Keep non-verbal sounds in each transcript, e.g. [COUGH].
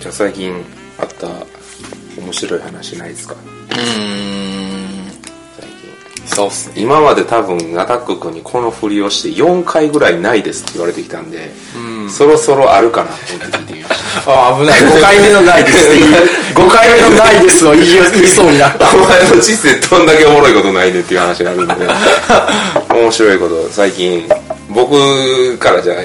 じゃあ最近あった面白い話ないですか？うーん。最近そうっすね。今まで多分アタック君にこのふりをして4回ぐらいないですって言われてきたんで、そろそろあるかなと思って聞いてみましたああ、危ない。5回目のないですって言う。[LAUGHS] 5回目のないですを言い言いそうになった。お前の人生どんだけおもろいことないねっていう話になるんで面白いこと最近僕からじゃあ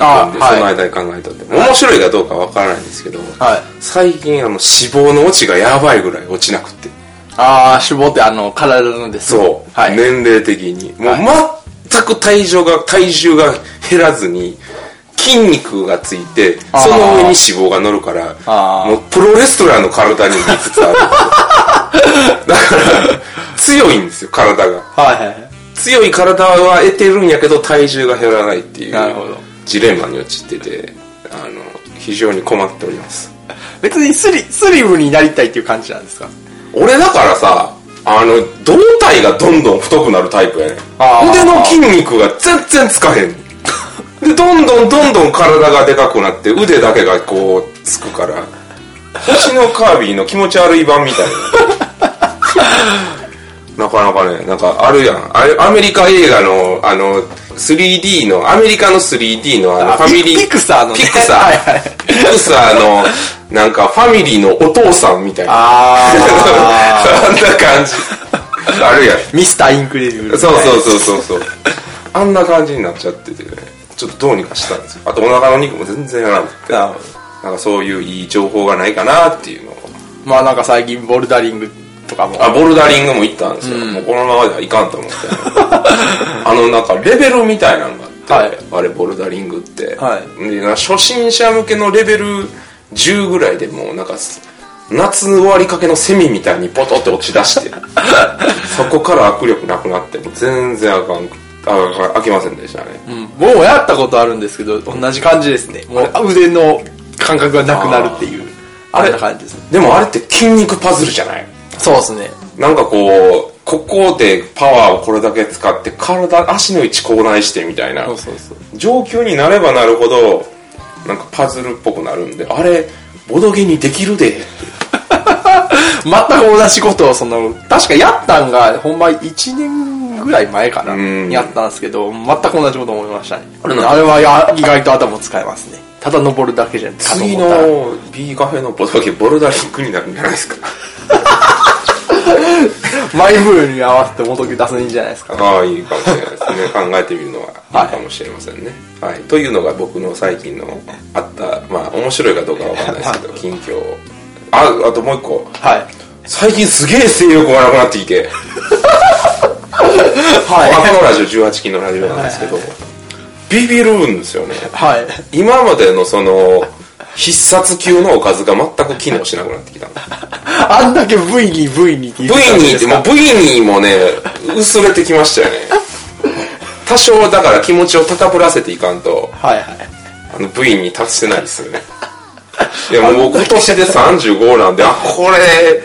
いいあはい。その間に考えとって。面白いかどうかわからないんですけど、はい。最近あの脂肪の落ちがやばいぐらい落ちなくって。ああ、脂肪ってあの、体のですね。そう、はい。年齢的に。もう全く体重が体重が減らずに筋肉がついてその上に脂肪が乗るからもうプロレスラーの体に見つつあるだから強いんですよ体が。はいはいはい。強い体は得てるんやけど体重が減らないっていう。なるほどジレンマに陥っててあの非常に困っております。別にスリ、スリムになりたいっていう感じなんですか？俺だからさあの胴体がどんどん太くなるタイプやね腕の筋肉が全然つかへん。でどんどんどんどん体がでかくなって腕だけがこうつくから星のカービィの気持ち悪い版みたいな [LAUGHS] なかなかねなんかあるやん。あれアメリカ映画のあの 3D のアメリカの 3D のあのあファミリーピクサーのね。ピクサー。はいはい。ピクサーのなんかファミリーのお父さんみたいな。ああ [LAUGHS] んな感じ。あるやん。ー。ミスターインクレディブル。そうそうそうそうそう。あんな感じになっちゃっててね。ちょっとどうにかしたんですよ。あとお腹の肉も全然やらなくて。なんかそういういい情報がないかなっていうのを。まあなんか最近ボルダリングとかも。あボルダリングも行ったんですよ、もうこのままではいかんと思って。[LAUGHS] あのなんかレベルみたいなのがあって、あれボルダリングって、はい。初心者向けのレベル10ぐらいでもうなんか夏終わりかけのセミみたいにポトって落ち出して [LAUGHS] そこから握力なくなってもう全然あかんああきませんでしたね、うん。僕もやったことあるんですけど、同じ感じですね。もう腕の感覚がなくなるっていう。ああれ？んな感じです。ね。でもあれって筋肉パズルじゃない？そうですね。なんかこうここでパワーをこれだけ使って体足の位置口内してみたいなそうそうそう。上級になればなるほどなんかパズルっぽくなるんであれボドゲにできるで [LAUGHS] 全く同じことを、その、確かやったんが、ほんま1年ぐらい前かな。んやったんですけど、全く同じこと思いましたね。あれれはや意外と頭使えますね。ただ登るだけじゃん。次の B カフェのボドゲボルダリングになるんじゃないですか。マイブールに合わせて元木出すんじゃないですか。ああいいかもしれないですね。考えてみるのはいいかもしれませんね、はい。というのが僕の最近のあったまあ面白いかどうかわかんないですけど近況。ああともう一個。はい。最近すげえ性欲がなくなってきてはこのラジオ18期のラジオなんですけどビビるんですよねい。はい。今までのその必殺級のおかずが全く機能しなくなってきたのあんだけ V に V にって言 V ってたんにですかもう V にもね薄れてきましたよね多少だから気持ちを高ぶらせていかんとはいはい。あの V に達してないですよね [LAUGHS] いやもう今年で35なんであこれ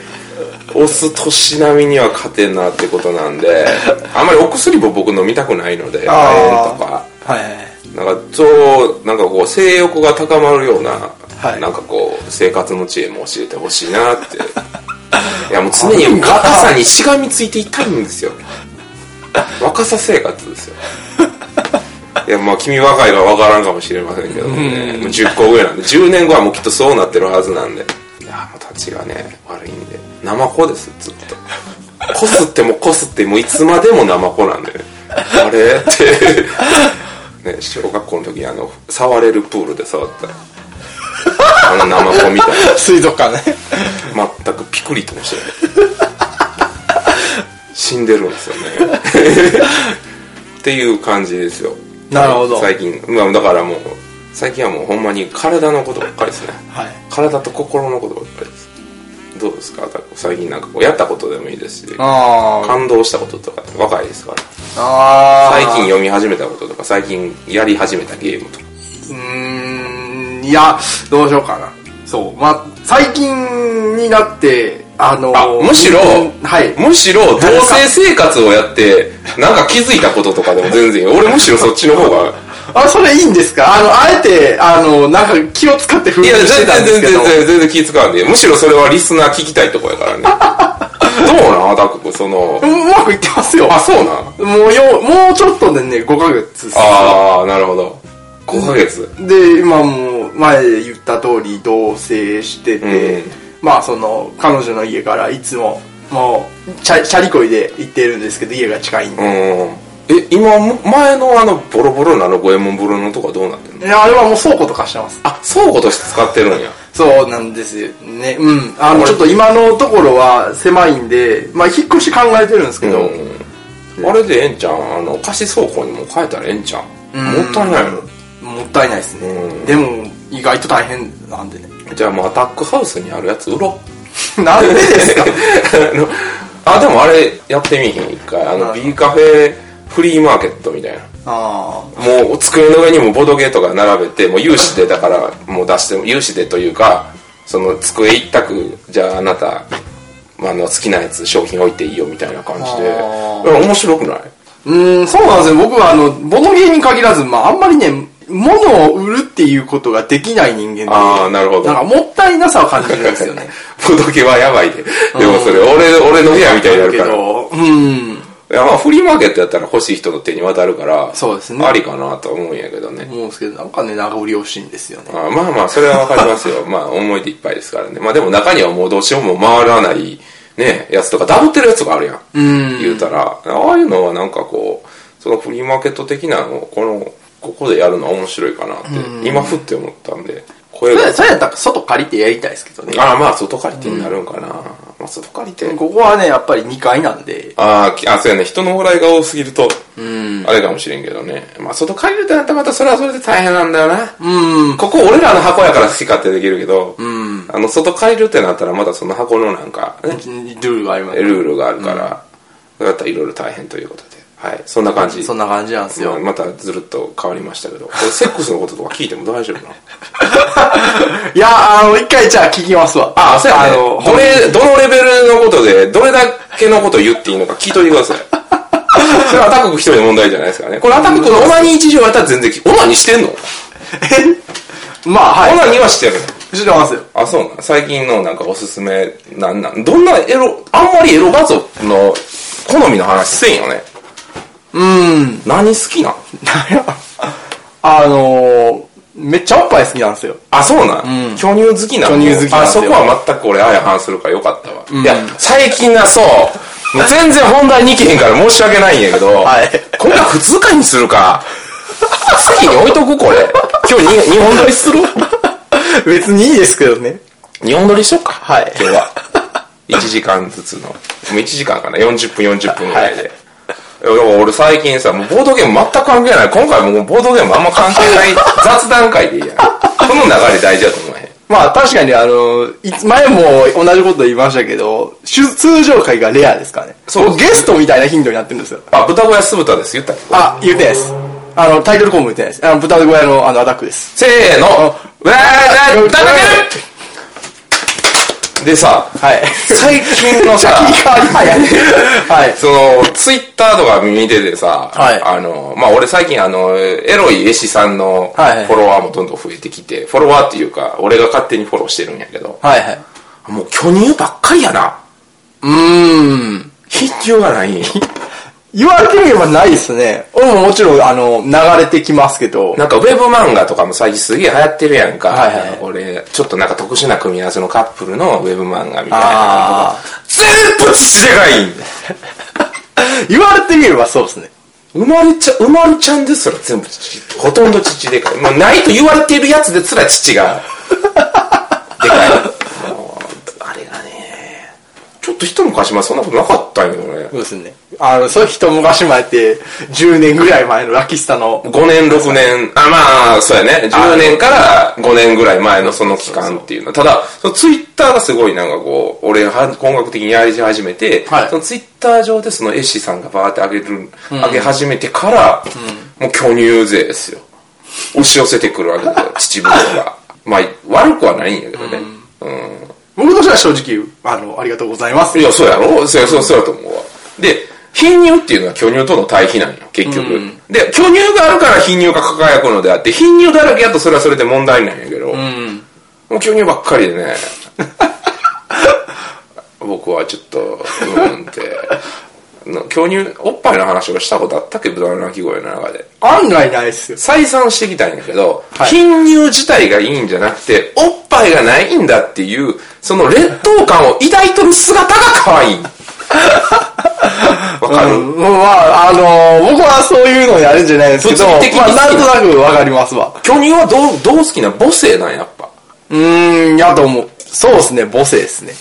押す年並みには勝てんなってことなんであんまりお薬も僕飲みたくないので亜鉛とかはいはい。なんかそうなんかこう性欲が高まるような、はい。なんかこう生活の知恵も教えてほしいなって。[LAUGHS] いやもう常に若さにしがみついていたいんですよ。若さ生活ですよ。[LAUGHS] いやまあ君若いから分からんかもしれませんけどもね、もう10個上なんで。10年後はもうきっとそうなってるはずなんで。いやもう立ちがね悪いんで。生子ですずっと。[LAUGHS] こすってもこすってもいつまでも生子なんで。ねあれってね小学校の時あの触れるプールで触った。あの生子みたいな。[LAUGHS] 水族館ね。全くピクリともしてない。死んでるんですよね。っていう感じですよ。なるほど。最近。まあだからもう最近はもうほんまに体のことばっかりですね。はい。体と心のことばっかりどうですか？最近なんかこうやったことでもいいですし。感動したこととか若いですから。最近読み始めたこととか最近やり始めたゲームとかうーん、いや、どうしようかな。そう。まあ、最近になって、あのあむしろはい。むしろ同棲生活をやってなんか気づいたこととかでも全然俺むしろそっちの方があ、それいいんですか？あの、あえて、あの、なんか気を使って封いや、印して全然全たんですけど。然全然全然気使わんで。むしろそれはリスナー聞きたいとこやからね。[LAUGHS] どうなん？アタック君、その、うまくいってますよ。あ、そうなん？もうよ、もうちょっとでね、5ヶ月。ああ、なるほど。5ヶ月？で、今もう、前言った通り同棲してて、うんまあその、彼女の家からいつも、もう、チャチャリこいで行ってるんですけど、家が近いんで。うん。え、今、前のあの、ボロボロなあの五右衛門風呂のとこはどうなってんの？いや、あれはもう倉庫とかしてます。あ、倉庫として使ってるんや。そうなんですよね。うん。あの、ちょっと今のところは狭いんで、まあ引っ越し考えてるんですけど、うん。あれでええんちゃんあの、貸し倉庫にも変えたらええんちゃんうんもったいないの？もったいないですね。うんでも、意外と大変なんでね。じゃあもうアタックハウスにあるやつ売ろう。[LAUGHS] なんでですか？[LAUGHS] あでもあれやってみひん、一回。あの、はい B カフェフリーマーケットみたいな。あもう机の上にもボドゲとか並べて、もう有志でだから、もう出しても、有志でというか、その机一択、じゃああなた、まあ、あの好きなやつ商品置いていいよみたいな感じで。面白くない？うん、そうなんですよ。僕はあの、ボドゲーに限らず、まああんまりね、物を売るっていうことができない人間で、ああ、なるほど。なんかもったいなさを感じるんですよね。[LAUGHS] ボドゲはやばいで。でもそれ、俺、俺の部屋みたいになるから。[LAUGHS] うん。や、まあ、フリーマーケットやったら欲しい人の手に渡るから、そうですねありかなとは思うんやけどね。思うんですけど、なんかね、長売り惜しいんですよね。あまあまあ、それはわかりますよ。[LAUGHS] まあ、思い出いっぱいですからね。まあでも中にはもうどうしようも回らない、ね、やつとか、ダブってるやつがあるやん。うん。言うたら、ああいうのはなんかこう、そのフリーマーケット的なのを、この、ここでやるのは面白いかなって、今ふって思ったんで、声がそれ、やったら外借りてやりたいですけどね。ああ、まあ、外借りてになるんかな。まあ、外借りて。ここはね、やっぱり2階なんで、ああ、そうやね。人の往来が多すぎると、うん。あれかもしれんけどね。まあ、外借りるってなったらまたそれはそれで大変なんだよな。うん。ここ俺らの箱やから好き勝手できるけど、うん。あの、外借りるってなったらまたその箱のなんか、ね、ルールがあります。ルールがあるから、だったらいろいろ大変ということで。はい。そんな感じ。そんな感じなんですよ。まあまたずるっと変わりましたけど、これセックスのこととか聞いても大丈夫なの？[LAUGHS] いや、あの、一回じゃあ聞きますわ。あ、そうやね。あの、どれ、どのレベルのことで、どれだけのことを言っていいのか聞いといてください。[LAUGHS] それはアタック一人の問題じゃないですからね。これアタックのオナニー事情やったら全然聞オナニーしてんの、まあ、はい。オナニーはしてるの知ってますよ。あ、そうなん？最近のなんかおすすめ、なんなん、どんなエロ、あんまりエロ画像の好みの話せんよね。うん。何好きなん？あのー、めっちゃおっぱい好きなんですよ。あ、そうなん、巨乳好きなの巨乳好きなんあ、ですよそこは全く俺相反するからよかったわ。いや、最近な、そう。も [LAUGHS] う全然本題に行けへんから申し訳ないんやけど、はいこれは普通回にするか。席に置いとくこれ。今日に日本撮りする？[LAUGHS] 別にいいですけどね。日本撮りしよっか。はい今日は。1時間ずつの。もう1時間かな。40分40分ぐらいで。俺最近さ、もうボードゲーム全く関係ない。今回もうボードゲームあんま関係ない [LAUGHS] 雑談会でいいやん。この流れ大事だと思えへん。まあ確かにあの、いつ前も同じこと言いましたけど、しゅ通常回がレアですからね。そうもゲストみたいな頻度になってるんですよ。あ、豚小屋酢豚です。言った？っけあ、言ってないです。あの、タイトルコム言ってないです。あの、豚小屋のあの、アタックです。せーの。わー、だ、だ、だでさ、はい。最近のさ。[LAUGHS] はい。その、ツイッターとか見ててさ、はいあの、まあ、俺最近あの、エロい絵師さんのフはいはいォロワーもどんどん増えてきて、フォロワーっていうか、俺が勝手にフォローしてるんやけど、はいはい。もう巨乳ばっかりやな。うーん。必要がないんよ。[LAUGHS] 言われてみればないですね。俺ももちろん、あの、流れてきますけど。なんかウェブ漫画とかも最近すげえ流行ってるやんか。はいはい俺、ちょっとなんか特殊な組み合わせのカップルのウェブ漫画みたいな全部父でかいん言われてみればそうですね。生まれちゃ、生まれちゃんですら全部父。ほとんど父でかい。もうないと言われているやつですら父が、[LAUGHS] でかい。っと一昔前そんなことなかったんよね。そうですね。あの、そう一昔前って、10年ぐらい前のラキスタの、5年、6年、あ、まあ、そうやね。10年から5年ぐらい前のその期間っていうの。ただ、そのツイッターがすごいなんかこう、俺が本格的にやり始めて、はいそのツイッター上でその絵師さんがバーって上げる、上げ始めてから、もう巨乳勢ですよ。押し寄せてくるわけで [LAUGHS] 秩父が。まあ、悪くはないんやけどね。うん。僕としては正直、あの、ありがとうございます。いや、そうやろそうや、そうそうやと思うわ。で、貧乳っていうのは巨乳との対比なんよ、結局。うんで、巨乳があるから貧乳が輝くのであって、貧乳だらけやとそれはそれで問題なんやけど、うん。もう巨乳ばっかりでね、僕はちょっと、うーんって、の [LAUGHS] 巨乳、おっぱいの話をしたことあったっけ豚の鳴き声の中で。案外ないっすよ。再三してきたんやけど、はい貧乳自体がいいんじゃなくて、おっぱいがないんだっていう、その劣等感を抱いとる姿が可愛い。[LAUGHS] わかる、うん、まあ、あのー僕はそういうのやるんじゃないですけど、まあ、なんとなくわかりますわ。巨乳はどう、どう好きな母性なんやっぱ？うーん、やと思う。そうですね、母性ですね。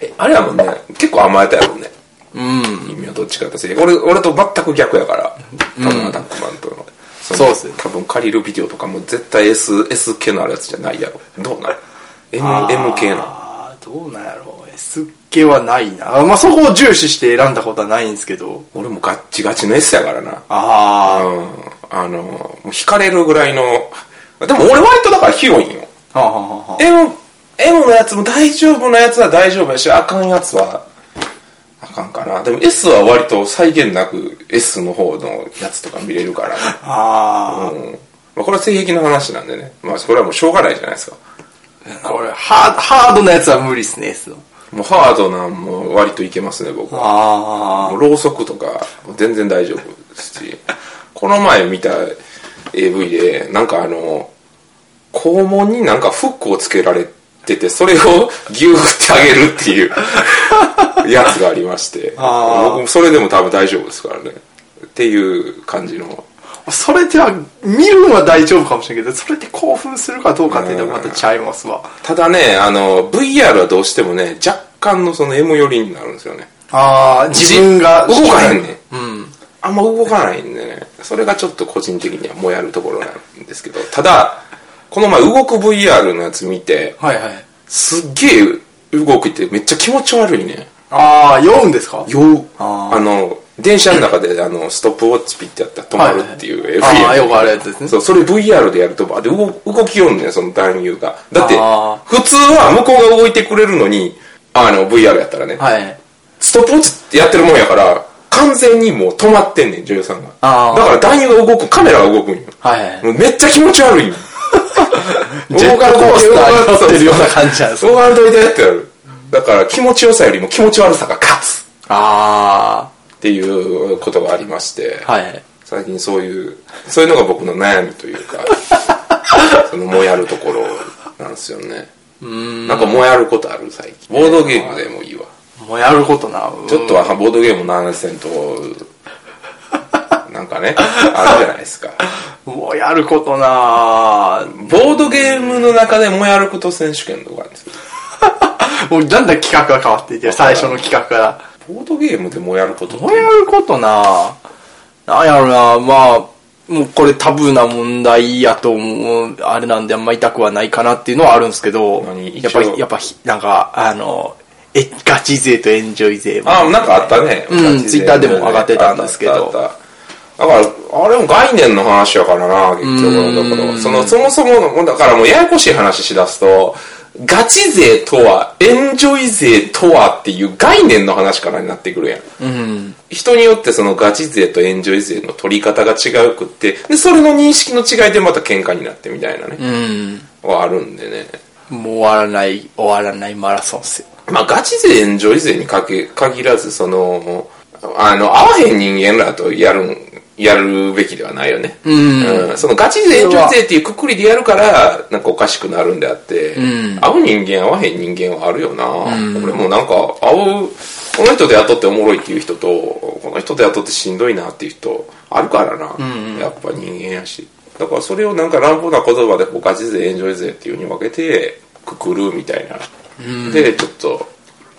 えあれやもんね、結構甘えたやろね。うん。君はどっちかって俺、俺と全く逆やから。多分アタックマンとの。そのそうっすね多分借りるビデオとかも絶対 S、S 系のあるやつじゃないやろ。どうなる ?M、M 系の。あーどうなんやろう。S 系はないな。あまあ、そこを重視して選んだことはないんですけど。俺もガッチガチの S やからな。あうん。あの、もう惹かれるぐらいの。でも俺割とだから広いんよ。あ。はあ、はあはあ、M、M のやつも大丈夫なやつは大丈夫やし、あかんやつは、あかんかな。でも S は割と際限なく S の方のやつとか見れるからね。あうん。まあこれは性癖の話なんでね。まあこれはもうしょうがないじゃないですか。あ。俺、ハード、ハードなやつは無理っすね、S の。もうハードなんも割といけますね、僕は。あもうろうそくとか全然大丈夫ですし。[LAUGHS] この前見た AV で、なんかあの、肛門になんかフックをつけられてて、それをギューってあげるっていう [LAUGHS] やつがありまして、[LAUGHS] 僕もそれでも多分大丈夫ですからね。っていう感じの。あ。それでは、見るのは大丈夫かもしれんけど、それで興奮するかどうかっていうのはまたちゃいますわ。ただね、あの、VR はどうしてもね、若干のその M 寄りになるんですよね。ああ、自分が。動かへんねん。うん。あんま動かないんでね、それがちょっと個人的にはもやるところなんですけど、ただ、この前動く VR のやつ見て、はいはい。すっげえ動くってめっちゃ気持ち悪いね。ああ、読むんですか？ようああの、電車の中であの、ストップウォッチピッてやったら止まるっていう AV ああ、よくあるやつですね。そう、それ VR でやると、あで動動きよんねん、その男優が。だってあ、普通は向こうが動いてくれるのに、あの、VR やったらね、はい。ストップウォッチってやってるもんやから、完全にもう止まってんねん、女優さんが。あーだから男優が動く、カメラが動くんよ。はいはい。もうめっちゃ気持ち悪いんよ。[LAUGHS] ジェットコースターに乗ってるような感じなんです動かんといてってなる。だから気持ちよさよりも気持ち悪さが勝つあっていうことがありまして、あ、はい。最近そういう、そういうのが僕の悩みというか、[LAUGHS] そのもやるところなんですよね。なんかもやることある最近。ボードゲームでもいいわ。もうやることな。ちょっとはボードゲームの話せんと、なんかね、あるじゃないですか。もうやることなボードゲームの中でもやること選手権とかあるんですよ。[LAUGHS] もうだんだん企画が変わっていって、最初の企画から。ボードゲームでもやることって。もうやることななんやろなまあ、もうこれタブーな問題やと思う、あれなんであんま痛くはないかなっていうのはあるんですけど何、やっぱ一応り、やっぱひ、なんか、あの、え、ガチ勢とエンジョイ勢も。あ、なんかあったね。うんツイッターでも上がってたんですけど。あったあった。だから、あれも概念の話やからな、結局。だから、その、そもそも、だからもうややこしい話しだすと、ガチ勢とは、エンジョイ勢とはっていう概念の話からになってくるやん。うん。人によってそのガチ勢とエンジョイ勢の取り方が違うくって、で、それの認識の違いでまた喧嘩になってみたいなね、うん。はあるんでね。もう終わらない、終わらないマラソンっすよ。まあ、ガチ勢、エンジョイ勢にかけ限らず、その、あの、合わへん人間らとやるん、やるべきではないよね。うんうんそのガチ勢、エンジョイ勢っていうくくりでやるから、なんかおかしくなるんであって、ん合う人間、合わへん人間はあるよな。俺もなんか、合う、この人と雇っておもろいっていう人と、この人と雇ってしんどいなっていう人、あるからな。やっぱ人間やし。だからそれをなんか乱暴な言葉でこうガチ勢、エンジョイ勢っていう風に分けて、くくるみたいな。で、ちょっと、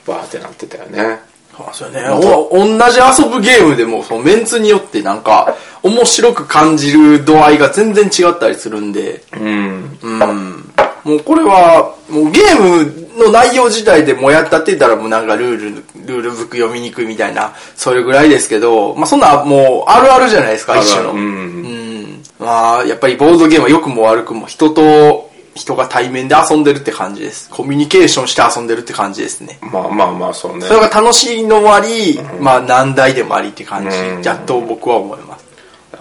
バーってなってたよね。そうね。お同じ遊ぶゲームでも、そのメンツによってなんか、面白く感じる度合いが全然違ったりするんで、うん。うん。もうこれは、もうゲームの内容自体でもうやったって言ったらもうなんかルール、ルールブック読みにくいみたいな、それぐらいですけど、まあそんなもうあるあるじゃないですか、一種の。う。うんん。まあ、やっぱりボードゲームは良くも悪くも人と人が対面で遊んでるって感じです。コミュニケーションして遊んでるって感じですね。まあまあまあ、そうねそ。れが楽しいのもあり、まあ難題でもありって感じ、うんやっと僕は思います。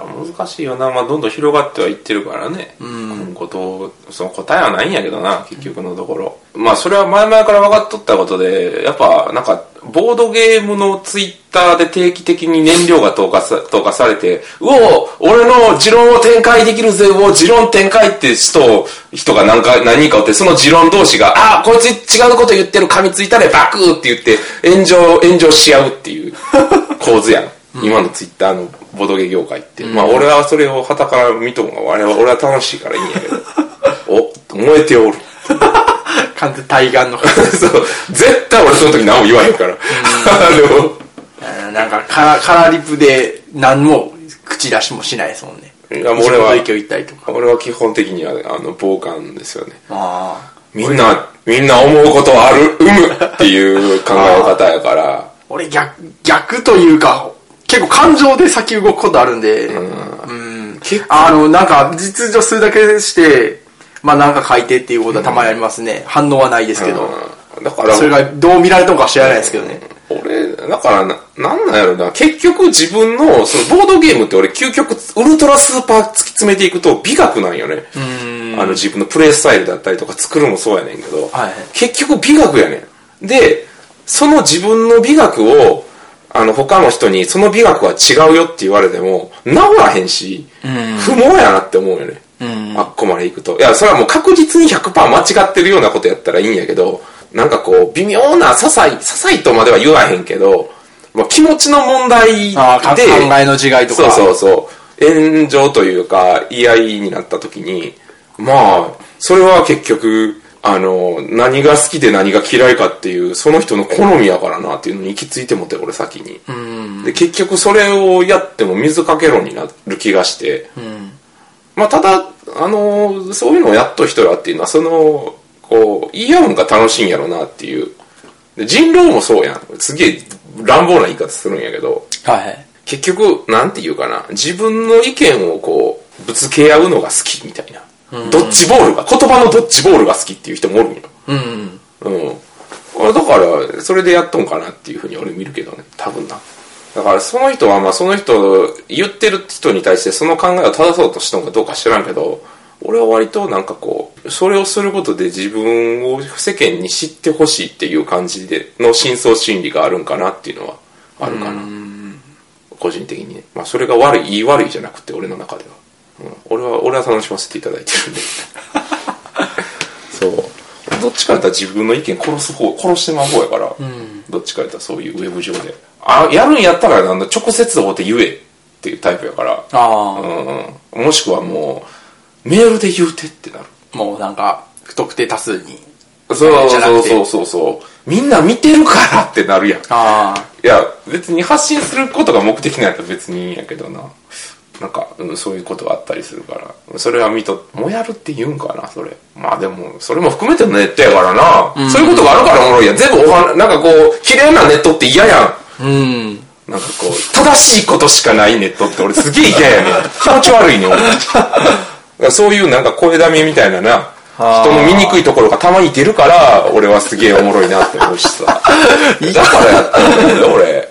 難しいよな。まあ、どんどん広がってはいってるからね。今後どう、その答えはないんやけどな、結局のところ。まあ、それは前々から分かっとったことで、やっぱ、なんか、ボードゲームのツイッターで定期的に燃料が投下さ投下されて、うお俺の持論を展開できるぜ、うお持論展開って人、人が何か、何人かおって、その持論同士が、あ、こいつ違うこと言ってる、噛みついたらバクーって言って、炎上、炎上し合うっていう [LAUGHS] 構図やん。今のツイッターのボドゲ業界って。まあ俺はそれを旗から見とんが、俺は俺は楽しいからいいんやけど。[LAUGHS] お、燃えておる。完全対岸の。[LAUGHS] そう。絶対俺その時何も言わへんから。あうん [LAUGHS] なんか、カラ、カラリプで何も口出しもしないですもんね。の、いやもう俺は。俺は基本的には、あの、傍観ですよね。ああ。みんな、みんな思うことある、生むっていう考え方やから。俺逆、逆というか、結構感情で先動くことあるんで、うん。あの、なんか、実情するだけして、まあなんか書いてっていうことはたまにありますね。反応はないですけど。うんだから、それがどう見られたのか知らないですけどね。俺、だからな、なんなんやろな、結局自分の、そのボードゲームって俺究極、ウルトラスーパー突き詰めていくと美学なんよね。あの自分のプレイスタイルだったりとか作るもそうやねんけど、はい結局美学やねん。で、その自分の美学を、あの他の人にその美学は違うよって言われても、治らへんし、不毛やなって思うよね。あっこまで行くと。いや、それはもう確実に100%間違ってるようなことやったらいいんやけど、なんかこう、微妙な、些細、些細とまでは言わへんけど、まあ、気持ちの問題で、ああ、か考えの違いとか。そうそうそう。炎上というか、言い合いになった時に、まあ、それは結局、あの、何が好きで何が嫌いかっていう、その人の好みやからなっていうのに行き着いてもって、俺先に。で、結局それをやっても水かけ論になる気がして、まあ、ただ、あの、そういうのをやっと人らっていうのは、その、こう、言い合うんが楽しいんやろなっていう。で人狼もそうやん。すげえ乱暴な言い方するんやけど、はいはい。結局、なんていうかな、自分の意見をこう、ぶつけ合うのが好きみたいな。ドッジボールが、言葉のドッジボールが好きっていう人もおるんよ。うん。うん。俺だから、それでやっとんかなっていうふうに俺見るけどね、多分な。だからその人は、まあその人、言ってる人に対してその考えを正そうとしたのかどうか知らんけど、俺は割となんかこう、それをすることで自分を世間に知ってほしいっていう感じでの深層心理があるんかなっていうのはあるかな。個人的にね。まあそれが悪い、言い悪いじゃなくて俺の中では。うん、俺は、俺は楽しませていただいてるんで。[LAUGHS] そう。どっちかやったら自分の意見殺す方、殺してまう方やから、どっちかやったらそういうウェブ上で。あ、やるんやったらなんだ直接会うて言えっていうタイプやから、ああ、うん、もしくはもう、メールで言うてってなる。もうなんか、不特定多数に。そうそうそうそうそう。みんな見てるからってなるやん。ああ。いや、別に発信することが目的なんやったら別にいいんやけどな。なんか、うん、そういうことがあったりするから。それは見と、もやるって言うんかな、それ。まあでも、それも含めてのネットやからな。そういうことがあるからおもろいやん。全部おはなんかこう、綺麗なネットって嫌やん。うん。なんかこう、正しいことしかないネットって俺すげえ嫌やねん。気持ち悪いねん、俺。そういうなんか声だめみたいなな、人の見にくいところがたまに出るから、俺はすげえおもろいなって思うしさ。[LAUGHS] だからやってるんだよ、俺。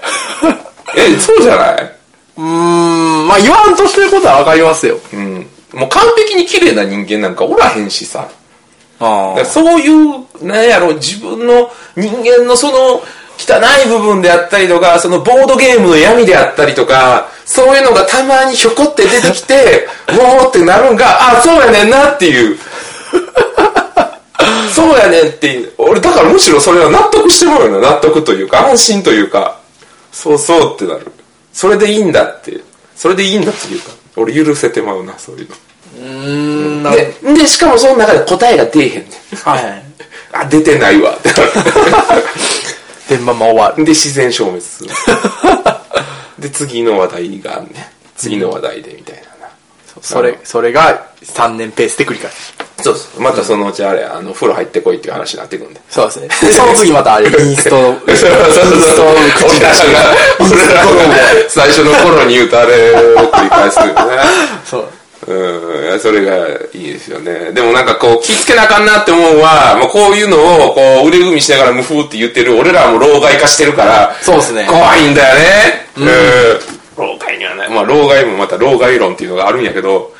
え、そうじゃない？うーん、まあ言わんとしてることはわかりますよ。うん。もう完璧に綺麗な人間なんかおらへんしさ。あそういう、なんやろ、自分の人間のその汚い部分であったりとか、そのボードゲームの闇であったりとか、そういうのがたまにひょこって出てきて、[LAUGHS] もうってなるんが、あ、そうやねんなっていう。[LAUGHS] そうやねんっていう。俺、だからむしろそれは納得してもらうよな。納得というか、安心というか、そうそうってなる。それでいいんだって。それでいいんだっていうか、俺許せてまうな、そういうの。うーん、なで、で、しかもその中で答えが出えへんねん。はい。[LAUGHS] あ、出てないわ。で、まあまあ終わる。で、自然消滅する。[LAUGHS] で、次の話題があんねん。次の話題でみたいなな。それ、それが3年ペースで繰り返す。そうそう。またそのうちあれ、あの、風呂入ってこいっていう話になってくんで。そうですね。で、その次またあれ、[LAUGHS] インスト、インそうそうそうそう。俺らが、俺らが最初の頃に言うとあれを繰り返すよね。[LAUGHS] そう。うん、それがいいですよね。でもなんかこう、気ぃつけなあかんなって思うのは、もうこういうのを、こう、腕組みしながら無風って言ってる、俺らはもう老害化してるから、そうですね。怖いんだよね。うん。老害害にはない。まあ、老害もまた老害論っていうのがあるんやけど、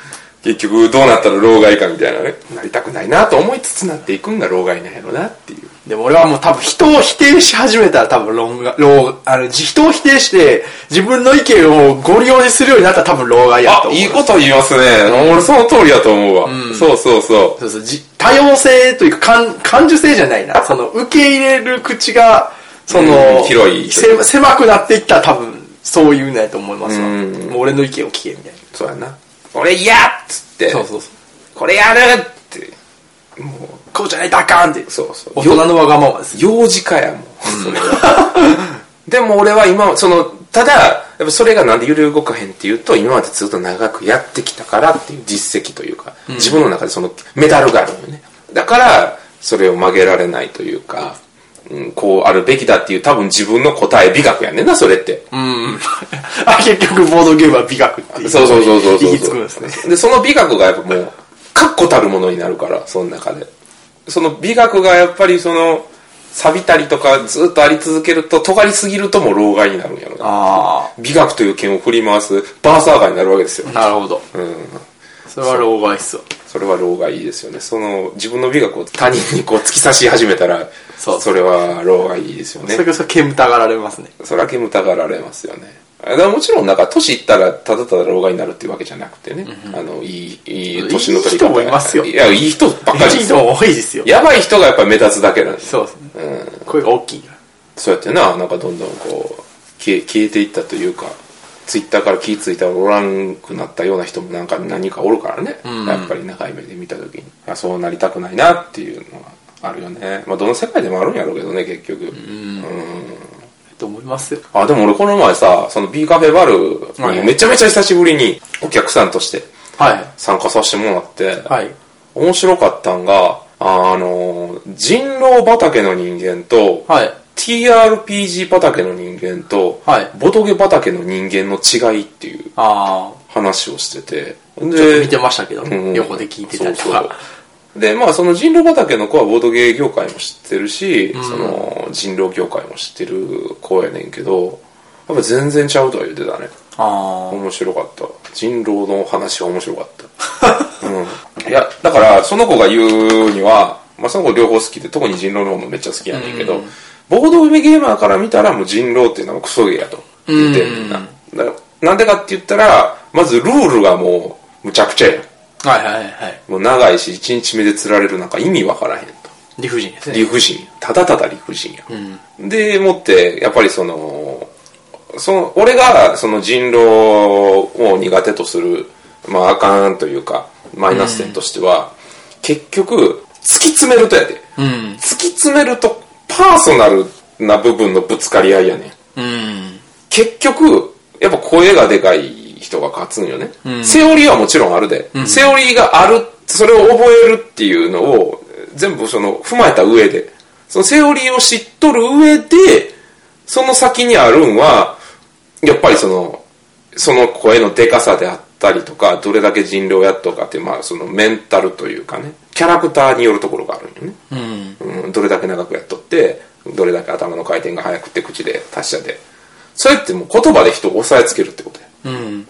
結局どうなったら老害かみたいなね、なりたくないなと思いつつなっていくんが老害なんやろなっていう。でも俺はもう多分人を否定し始めたら多分老害、老、あの、じ人を否定して自分の意見をご利用にするようになったら多分老害やとあ、思う。いいこと言いますね。俺その通りやと思うわ。そうそうそそうそう、じ多様性というか、感感受性じゃないな。その、受け入れる口が、その、うん広いせ狭くなっていったら多分、そういうのやと思いますわ。うんもう俺の意見を聞け、みたいな。う。そうやな。俺嫌っつって、そうそうそう。これやるもこうじゃないとあかんって。う、そうそう。大人のわがままです。幼児化やもん、それは。でも俺は今、その、ただ、やっぱそれがなんで揺れ動かへんっていうと、今までずっと長くやってきたからっていう実績というか、自分の中でそのメダルがあるのよね。だから、それを曲げられないというか、うん、こうあるべきだっていう多分自分の答え美学やねんな、それって。うん。[LAUGHS] あ、結局、ボードゲームは美学っていう。そうそうそうそうそう。行き着くんですね。で、その美学がやっぱもう、確固たるものになるから、その中で。その美学がやっぱりその、錆びたりとかずっとあり続けると、尖りすぎるともう老害になるんやろな。あ美学という剣を振り回すバーサーガーになるわけですよあ。。なるほど。うん。それは老害っすわ。それは老害いいですよね。その、自分の美学を他人にこう突き刺し始めたら、そうそれは老害いいですよねそ。れこそ煙たがられますね。それは煙たがられますよね。だからもちろん、なんか、年いったら、ただただ老害になるっていうわけじゃなくてね。あの、いい、いい年の取り方いい人もいますよいや、いい人ばっかりですよ。いい人も多いですよ。やばい人がやっぱり目立つだけなんですよ。そうですね。声が大きい。そうやってな、なんかどんどんこう、消え、消えていったというか、ツイッターから気ぃついたらおらんくなったような人もなんか何かおるからね。やっぱり長い目で見たときに。あそうなりたくないなっていうのがあるよね。まあ、どの世界でもあるんやろうけどね、結局。うんと思いますよ。あ、でも俺この前さ、その B カフェバルはいにめちゃめちゃ久しぶりにお客さんとしてはい。参加させてもらって、はい。面白かったんが、あの、人狼畑の人間と、はい。TRPG 畑の人間と、はいボトゲ畑の人間の違いっていうあ話をしてて。あ。ちょっとで見てましたけど、うん横で聞いてたりとそうか。そうで、まあその人狼畑の子はボードゲー業界も知ってるし、その人狼業界も知ってる子やねんけど、やっぱ全然ちゃうとは言ってたね。あ面白かった。人狼の話は面白かった。[LAUGHS] うん。いや、だからその子が言うには、まあその子両方好きで、特に人狼の方もめっちゃ好きやねんけど、ボードゲーマーから見たらもう人狼っていうのはクソゲーやと言ってんねんな。だなんでかって言ったら、まずルールがもうむちゃくちゃやん。あ。はいはいはい。もう長いし、一日目で釣られるなんか意味わからへんと。理不尽ですね。理不尽。ただただ理不尽や。で、もって、やっぱりその、その、俺がその人狼を苦手とする、まああかんというか、マイナス点としては、結局、突き詰めるとやで。うん。突き詰めると、パーソナルな部分のぶつかり合いやねん。うん。結局、やっぱ声がでかい人が勝つんよね。セオリーはもちろんあるで。セオリーがある、それを覚えるっていうのを、全部その、踏まえた上で、そのセオリーを知っとる上で、その先にあるんは、やっぱりその、その声のでかさであったりとか、どれだけ人狼やっとかってまあそのメンタルというかね、キャラクターによるところがあるんよね。うん。うん、どれだけ長くやっとって、どれだけ頭の回転が速くって口で達者で。それってもう言葉で人を押さえつけるってことや。うん。うん。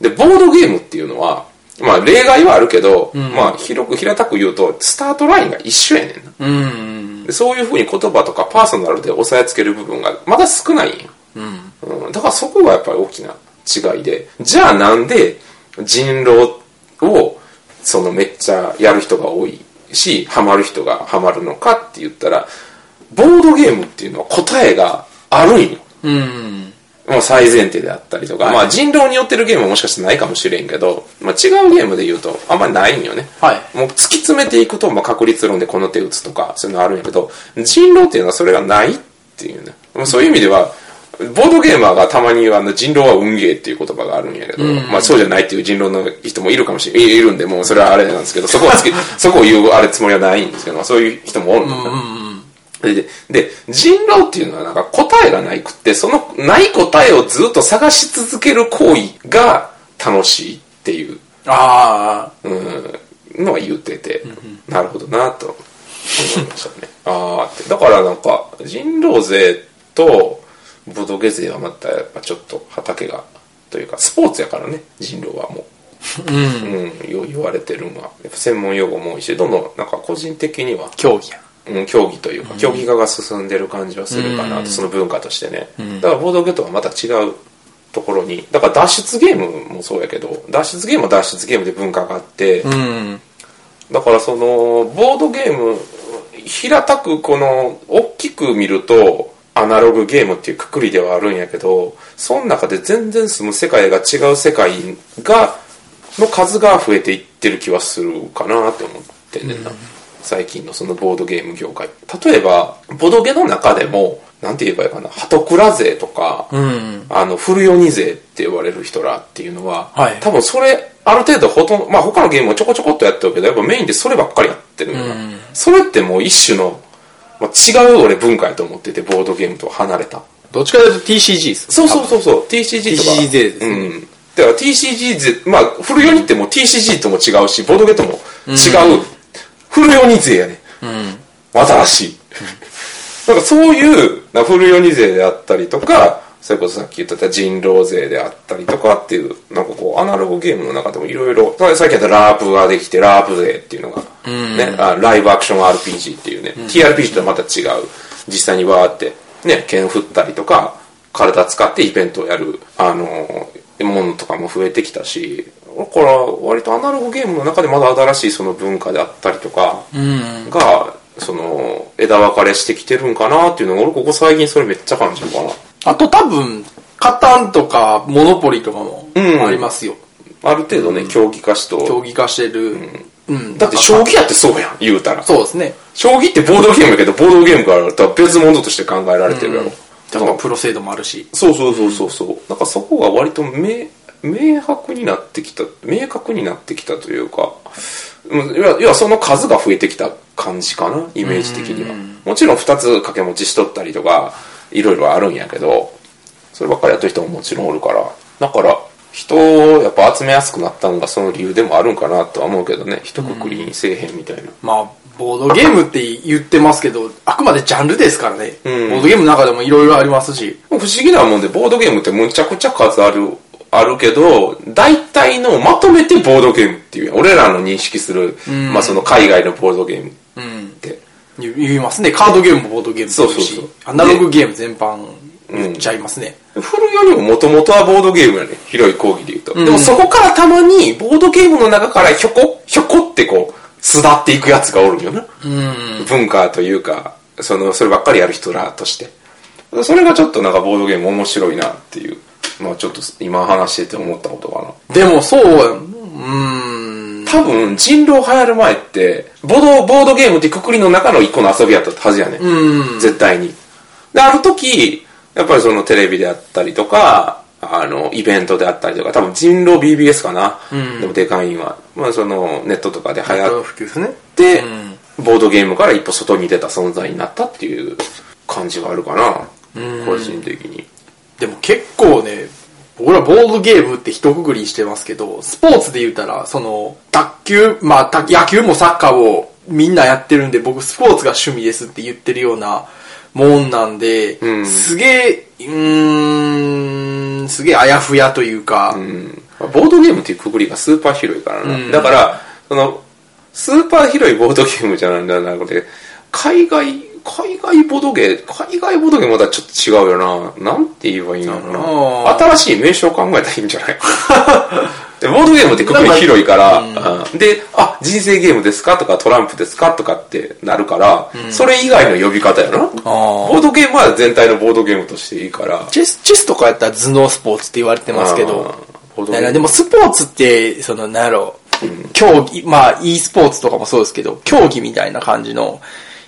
で、ボードゲームっていうのは、まあ例外はあるけど、まあ広く平たく言うと、スタートラインが一緒やねんな。うん。でそういうふうに言葉とかパーソナルで押さえつける部分がまだ少ないんよ。うん。うん、だからそこがやっぱり大きな違いで、じゃあなんで人狼をそのめっちゃやる人が多いし、ハマる人がハマるのかって言ったら、ボードゲームっていうのは答えがあるんよ。うん。もう最前提であったりとか、はいまあ人狼によってるゲームはもしかしてないかもしれんけど、まあ違うゲームで言うとあんまりないんよね。はい。もう突き詰めていくと、まあ、確率論でこの手打つとか、そういうのあるんやけど、人狼っていうのはそれがないっていうね。まあそういう意味では、ボードゲーマーがたまにあの人狼は運ゲーっていう言葉があるんやけど、まあそうじゃないっていう人狼の人もいるかもしれいいるんで、もうそれはあれなんですけど、そこはつけ、そこを言うあれつもりはないんですけど、まあそういう人もおるんだな。で、で、人狼っていうのはなんか答えがないくって、そのない答えをずっと探し続ける行為が楽しいっていう。あうん。のは言ってて、なるほどなと思いましたね。[LAUGHS] ああって。だからなんか、人狼勢とボドゲ勢はまたやっぱちょっと畑がというかスポーツやからね。人狼はもう。うん、よ言われてるのは。やっぱ専門用語も多いしどんどんなんか個人的には。競技や。うん、競技というか、競技化が進んでる感じはするかなと、その文化としてね、だからボードゲームとはまた違うところにだから脱出ゲームもそうやけど脱出ゲームは脱出ゲームで文化があって、うん。だからそのボードゲーム平たくこの大きく見るとアナログゲームっていうくくりではあるんやけどその中で全然住む世界が違う世界がの数が増えていってる気はするかなって思ってんねん。な、最近のそのボードゲーム業界例えばボドゲの中でもなんて言えばいいかな鳩倉勢とか、うん。あの、古世に勢って呼ばれる人らっていうのは、はい多分それ、ある程度ほとんど、まあ他のゲームもちょこちょこっとやってるけど、やっぱメインでそればっかりやってるよな、うんそれってもう一種の、まあ、違う俺文化やと思ってて、ボードゲームとは離れた。どっちかというと TCG です。そうそうそうそう、TCG とか。TCG 勢ですねうん。だから TCG 勢、まあ、古世にっても TCG とも違うし、ボードゲームとも違う、古世に勢やね。うん。新しい。なんかそういう、な古世に勢であったりとか、それこそさっき言ってた人狼勢であったりとかっていう、なんかこう、アナログゲームの中でもいろいろ、さっき言ったラープができて、ラープ勢っていうのが、ね、あライブアクション RPG っていうね、TRPG とはまた違う、実際にわーって、ね、剣振ったりとか、体使ってイベントをやる、あのー、ものとかも増えてきたし、だから割とアナログゲームの中でまだ新しいその文化であったりとか、うん。が、その、枝分かれしてきてるんかなっていうのが、俺ここ最近それめっちゃ感じるかな。あと多分、カタンとか、モノポリとかもうんありますよ。ある程度ね、競技化しと。競技化してる。うん。だって将棋やってそうやん、言うたら。そうですね。将棋ってボードゲームやけど、ボードゲームから別物として考えられてるやろ。だからプロ制度もあるし。そうそうそうそうそう。なんかそこが割と明、明白になってきた、明確になってきたというか、うんいや、いやその数が増えてきた感じかな、イメージ的には。もちろん二つ掛け持ちしとったりとか、いろいろあるんやけど、そればっかりやってる人ももちろんおるから、だから、人をやっぱ集めやすくなったのがその理由でもあるんかなとは思うけどね、一括りにせえへんみたいな。まあ、ボードゲームって言ってますけど、あくまでジャンルですからね。うんボードゲームの中でもいろいろありますし。不思議なもんで、ボードゲームってむちゃくちゃ数ある、あるけど、大体のまとめてボードゲームっていう、俺らの認識する、まあその海外のボードゲームっうん。て。言言いますね。カードゲームもボードゲームもそうそうそうアナログゲーム全般言っちゃいますね。古よりももともとはボードゲームやね。広い講義で言うと。でもそこからたまに、ボードゲームの中からひょこ、ひょこってこう、巣立っていくやつがおるんよな。うん。文化というか、その、そればっかりやる人らとして。それがちょっとなんかボードゲーム面白いなっていう。まあちょっと今話してて思ったことかな。でもそうやん。うーん。多分、人狼流行る前って、ボード、ボードゲームってくくりの中の一個の遊びやったはずやね。うん。絶対に。で、ある時、やっぱりそのテレビであったりとか、あの、イベントであったりとか、多分人狼 BBS かな。でもデカインは。まあその、ネットとかで流行っ普及ですね。て、んボードゲームから一歩外に出た存在になったっていう感じがあるかな。個人的に。でも結構ね、僕らボードゲームって一括りにしてますけど、スポーツで言うたら、その、卓球、まあ、た野球もサッカーをみんなやってるんで、僕スポーツが趣味ですって言ってるようなもんなんで、うん。すげえ、うーん、すげえあやふやというか、うん。ボードゲームっていうくくりがスーパー広いからな。うん。だから、その、スーパー広いボードゲームじゃないんだなくて、海外、海外ボードゲー、海外ボードゲームまたちょっと違うよな。なんて言えばいいんだろうな。あ新しい名称を考えたらいいんじゃない？で [LAUGHS] ボードゲームってくくり広いから、うんで、あ、人生ゲームですか？とかトランプですか？とかってなるから、それ以外の呼び方やな。ボードゲームは全体のボードゲームとしていいから。チェス、チェスとかやったら頭脳スポーツって言われてますけど、でもスポーツって、その、なんやろ、競技、まあ、e スポーツとかもそうですけど、競技みたいな感じの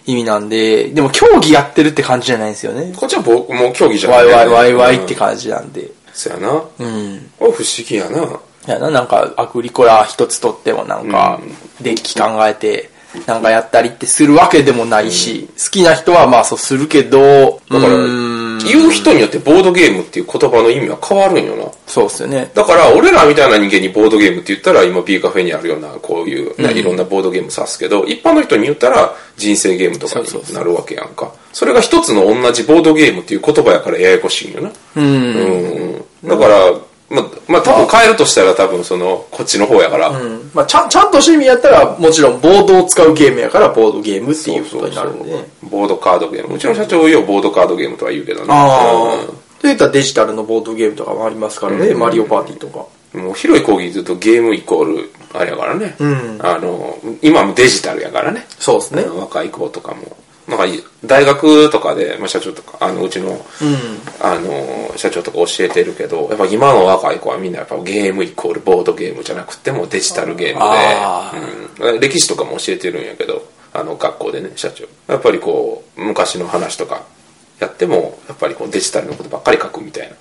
意味なんで、でも競技やってるって感じじゃないんですよね。こっちは僕もう競技じゃない、ワイワイワイワイってうん感じなんで。そやな。うん。お不思議やな。いやな、なんか、アグリコラ一つとってもなんか、デッキ考えて、なんかやったりってするわけでもないし、好きな人はまあそうするけど、だから、うん言う人によってボードゲームっていう言葉の意味は変わるんよな。そうっすよね。だから、俺らみたいな人間にボードゲームって言ったら、今 B カフェにあるような、こういう、ねいろんなボードゲーム指すけど、一般の人に言ったら、人生ゲームとかになるわけやんか。それが一つの同じボードゲームっていう言葉やからややこしいんよな。うん。うん。だから、まあ、まあ多分変えるとしたら多分その、こっちの方やから。うんまあ、ちゃんちゃんとした意味やったらもちろんボードを使うゲームやからボードゲームっていうことになるんでねボードカードゲーム。うちの社長ようボードカードゲームとは言うけどね。ああといったらデジタルのボードゲームとかもありますからね、マリオパーティーとかうんもう広い講義で言うとゲームイコール、あれやからね。あの、今もデジタルやからね。そうですね若い子とかも。なんかい大学とかで、まあ、社長とか、あの、うちの、あの、社長とか教えてるけど、やっぱ今の若い子はみんなやっぱゲームイコールボードゲームじゃなくてもデジタルゲーあムで、うん、歴史とかも教えてるんやけど、あの、学校でね、社長。やっぱりこう、昔の話とかやっても、やっぱりこうデジタルのことばっかり書くみたい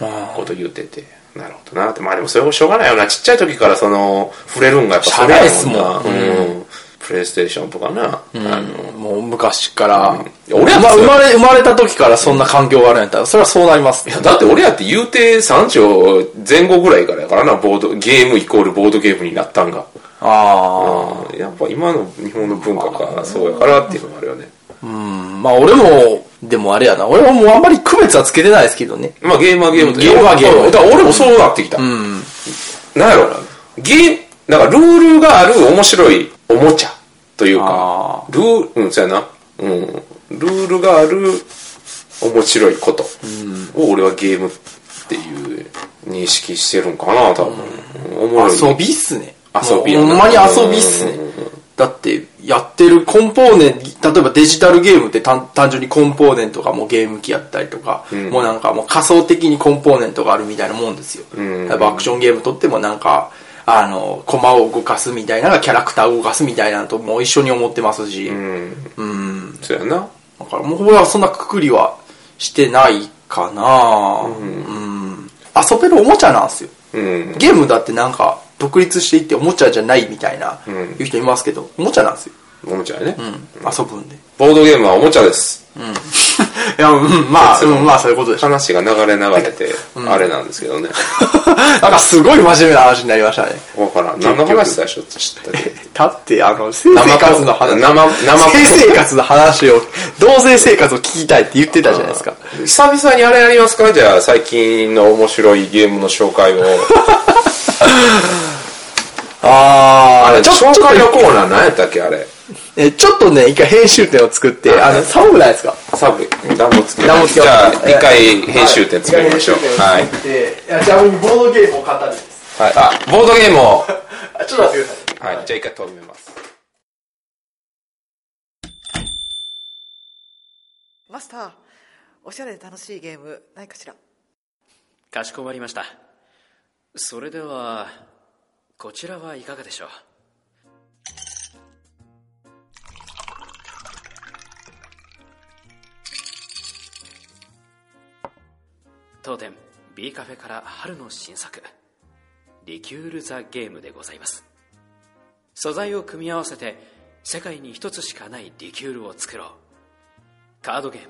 なこと言ってて、なるほどなって。まあでもそれもしょうがないよな。ちっちゃい時からその、触れるんがやっぱそれやしゃあなんうん。プレイステーションとかな。あの、もう昔から、うん。俺やったらま生まれ生まれた時からそんな環境があるんやったらそれはそうなります。いや、だって俺やって言うて3兆前後ぐらいからやからな、ボード、ゲームイコールボードゲームになったんが。ああうん。やっぱ今の日本の文化がそうやからっていうのもあるよね。うん。まあ俺もでもあれやな。俺はもうあんまり区別はつけてないですけどね。まあゲームはゲームとゲームはゲーム。だから俺もそうなってきた。うん。なんやろゲーなんかルールがある面白いおもちゃというあか、ルール、うん、そうやな。うん。ルールがある面白いことを俺はゲームっていう認識してるんかな、多分。おもろい。遊びっすね。遊びほんまに遊びっすね。だってやってるコンポーネント例えばデジタルゲームって単単純にコンポーネントがもうゲーム機やったりとか、もうなんかもう仮想的にコンポーネントがあるみたいなもんですよ、ん。やっぱアクションゲームとってもなんかあのコマを動かすみたいなのがキャラクターを動かすみたいなのともう一緒に思ってますし、うん。うん。そうやな。だからもう俺はそんなくくりはしてないかな。うん、遊べるおもちゃなんですよ。うん。ゲームだってなんか独立していっておもちゃじゃないみたいな、ん。いう人いますけどおもちゃなんですよ、おもちゃやね。うん、遊ぶんでボードゲームはおもちゃです。[LAUGHS] いや、うん、まあ、うん、まあそういうことでしょ。話が流れ流れて、あれなんですけどね。[LAUGHS] なんかすごい真面目な話になりましたね。わからん。何の話最初知ったっけだってあの性生活の話。生生性生活の話を同性生活を聞きたいって言ってたじゃないですか。久々にあれやりますか？じゃあ、最近の面白いゲームの紹介を。[LAUGHS] あれ、あ紹介のコーナー何やったっけ？あれ。えちょっとね一回編集点を作ってあの寒くないですか？サブ、暖房つけ暖房つけじゃあ、一回編集点作りましょう。はい。いやちなみにボードゲームを語るですはい。あ、ボードゲームを。[LAUGHS] あちょっと待ってくださいはい。じゃあ一回止めます。マスターおしゃれで楽しいゲームないかしら？かしこまりましたそれではこちらはいかがでしょう？当店 B カフェから春の新作。リキュール・ザ・ゲームでございます。素材を組み合わせて世界に一つしかないリキュールを作ろう。カードゲーム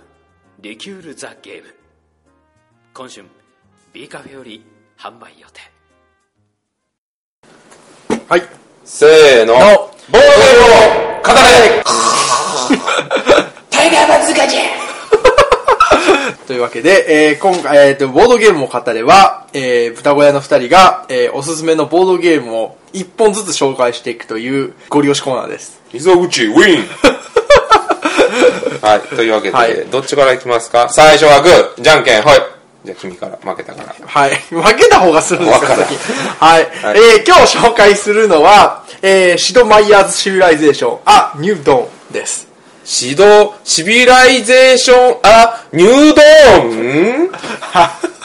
リキュール・ザ・ゲーム。今春 B カフェより販売予定。はい。せーの。ボードゲームを語れ [LAUGHS] というわけで、えー今回、えーと、ボードゲームを語れは、えー、豚小屋の二人が、えーおすすめのボードゲームを一本ずつ紹介していくというごり押しコーナーです。溝口ウィンはい。というわけで、はいどっちからいきますか？最初はグー、じゃんけん、はい。じゃあ君から、負けたから。はい。負けた方がするんですか、先。はい。はいえー今日紹介するのは、えー Sid Meier's Civilization、A New Dawn です。シド、シビライゼーション、 A New Dawn？[LAUGHS]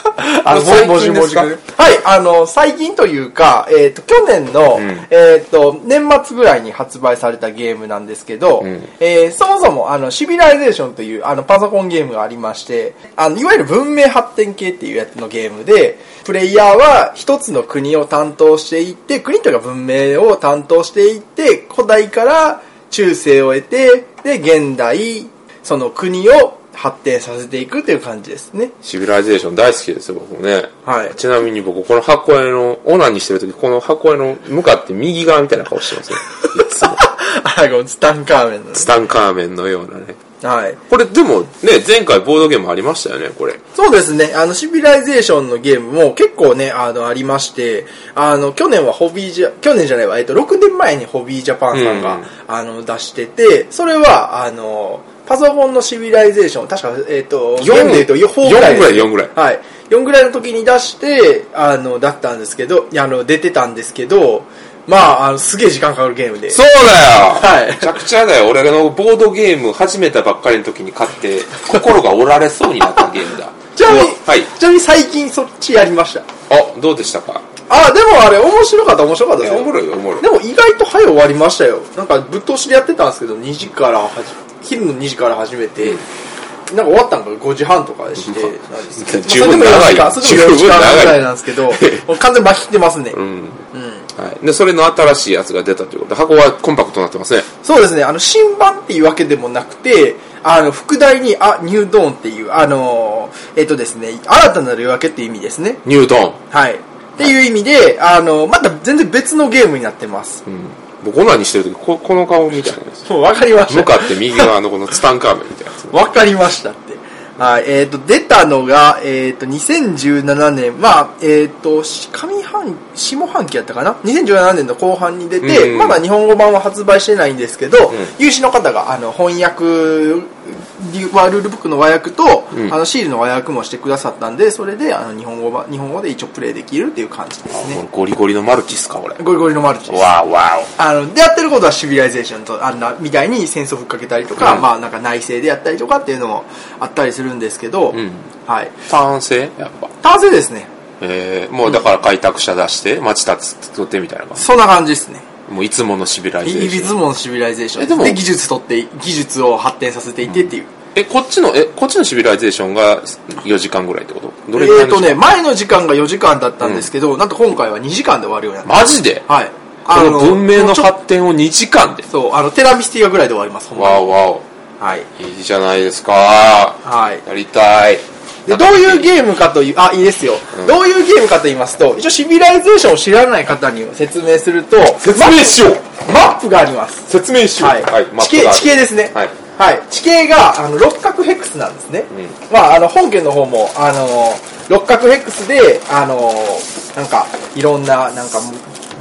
あの、これ最もじ近ですか？もはい、あの、最近というか、えっ、と、去年の、えっ、と、年末ぐらいに発売されたゲームなんですけど、えーそもそも、あの、シビライゼーションという、あの、パソコンゲームがありまして、あの、いわゆる文明発展系っていうやつのゲームで、プレイヤーは一つの国を担当していって、国というか文明を担当していって、古代から中世を経て、で、現代、その国を発展させていくという感じですね。シビライゼーション大好きですよ、僕もね。はいちなみに僕、この箱絵の、オナニーしてるとき、この箱絵の向かって右側みたいな顔してますよ。いつも。あ最後のツタンカーメンのねツタンカーメンのようなね。はい。これでもね、前回ボードゲームありましたよね、これ。そうですね。あの、シビライゼーションのゲームも結構ね、あの、ありまして、あの、去年はホビージャ、去年じゃないわ、えっと、6年前にホビージャパンさんが、うんあの、出してて、それは、あの、パソコンのシビライゼーション、確か、えっームで言うと4ぐらいですね、4ぐらい4ぐはい。4ぐらいの時に出して、あの、だったんですけど、あの、出てたんですけど、まあ、あの、すげえ時間かかるゲームで。そうだよはいめちゃくちゃだよ。俺のボードゲーム始めたばっかりの時に買って、心が折られそうになったゲームだ。ちなみに、はい。ちなみに最近そっちやりました？あ、どうでしたか？あ、でもあれ、面白かった、面白かったですよおも。ろいよ、おもろいで。も意外と早終わりましたよ。なんかぶっ通しでやってたんですけど、2時からはじ、昼の2時から始めて、なんか終わったのが5時半とかでして、十分長いまあそれでも4時間それでも4時間ぐらいなんですけど、[LAUGHS] 完全に巻き切ってますね。うん。うん。はい。で、それの新しいやつが出たということで、箱はコンパクトになってますね。そうですね、あの、新版っていうわけでもなくて、あの、副題に、あ、ニュードーンっていう、あの、えっとですね、新たなる夜明けっていう意味ですね。ニュートン。はい。っていう意味で、あの、また全然別のゲームになってます。うん。僕、オナニーしてる時こ、この顔みたいなんです。[LAUGHS] もうわかりました。向かって右側のこのツタンカーメンみたいなやつ。わかりました。はい、えっ、と、出たのが、えっ、と、2017年、まあ、えっ、と、し上半、下半期やったかな ?2017 年の後半に出て、うん。まだ日本語版は発売してないんですけど、ん。有志の方が、あの、翻訳、リワルールブックの和訳と、うんあの、シールの和訳もしてくださったんで、それで、あの、日本語版、日本語で一応プレイできるっていう感じですね。ゴリゴリのマルチっすか、これ。ゴリゴリのマルチです。わーわあの、でやってることはシビライゼーションと、あんな、みたいに戦争ふっかけたりとか、うんまあなんか内政でやったりとかっていうのもあったりするんですけど、うんはい。お。単性？やっぱ。単性ですね。えー、もうだから開拓者出して、町立つ取ってみたいな感そんな感じですね。じ。もういつものシビライゼーイション。ビズモンシビライゼーションえでもで技術取って、技術を発展させていってっていう。え、こっちの、え、こっちのシビライゼーションが4時間ぐらいってこと？どれぐらいえっとね、前の時間が4時間だったんですけど、なんと今回は2時間で終わるようになった。マジで？はい。この文明の発展を2時間？で。そう、あの、テラミスティアぐらいで終わります、わおわお。はい。いいじゃないですか。はい。やりたい。でどういうゲームかという、あ、いいですよ、うんどういうゲームかと言いますと、一応シビライゼーションを知らない方に説明すると、説明しようマップがあります。説明しよう。はい。マッ地形、地形ですね。はい。はい。地形が、あの、六角ヘックスなんですね。うまあ、あの、本件の方も、あの、六角ヘックスで、あの、なんか、いろんな、なんか、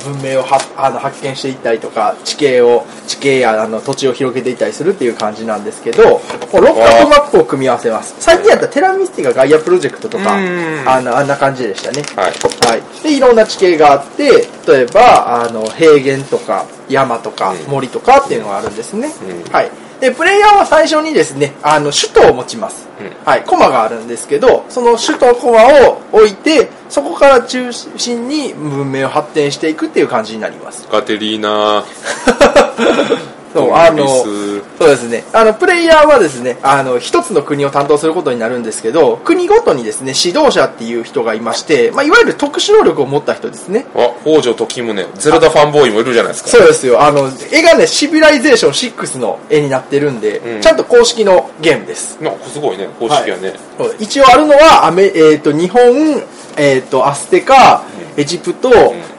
文明をはあの発見していったりとか、地形を、地形やあの土地を広げていったりするっていう感じなんですけど、こう六角マップを組み合わせます。最近やったらテラミスティがガイアプロジェクトとか、うんあの、あんな感じでしたね。はい。はい。で、いろんな地形があって、例えば、あの、平原とか、山とか、うん森とかっていうのがあるんですね。うんはい。で、プレイヤーは最初にですね、あの、首都を持ちます。うんはい。コマがあるんですけど、その首都コマを置いて、そこから中心に文明を発展していくっていう感じになります。カテリーナ [LAUGHS] そう、あの、そうですね。あの、プレイヤーはですね、あの、一つの国を担当することになるんですけど、国ごとにですね、指導者っていう人がいまして、まあ、いわゆる特殊能力を持った人ですね。あ、北条時宗。ゼルダファンボーイもいるじゃないですか。そうですよ。あの、絵がね、シビライゼーション6の絵になってるんで、うんちゃんと公式のゲームです。なんかすごいね、公式はね。そう一応あるのは、アメ、えっ、と、日本、えっ、と、アステカ、エジプト、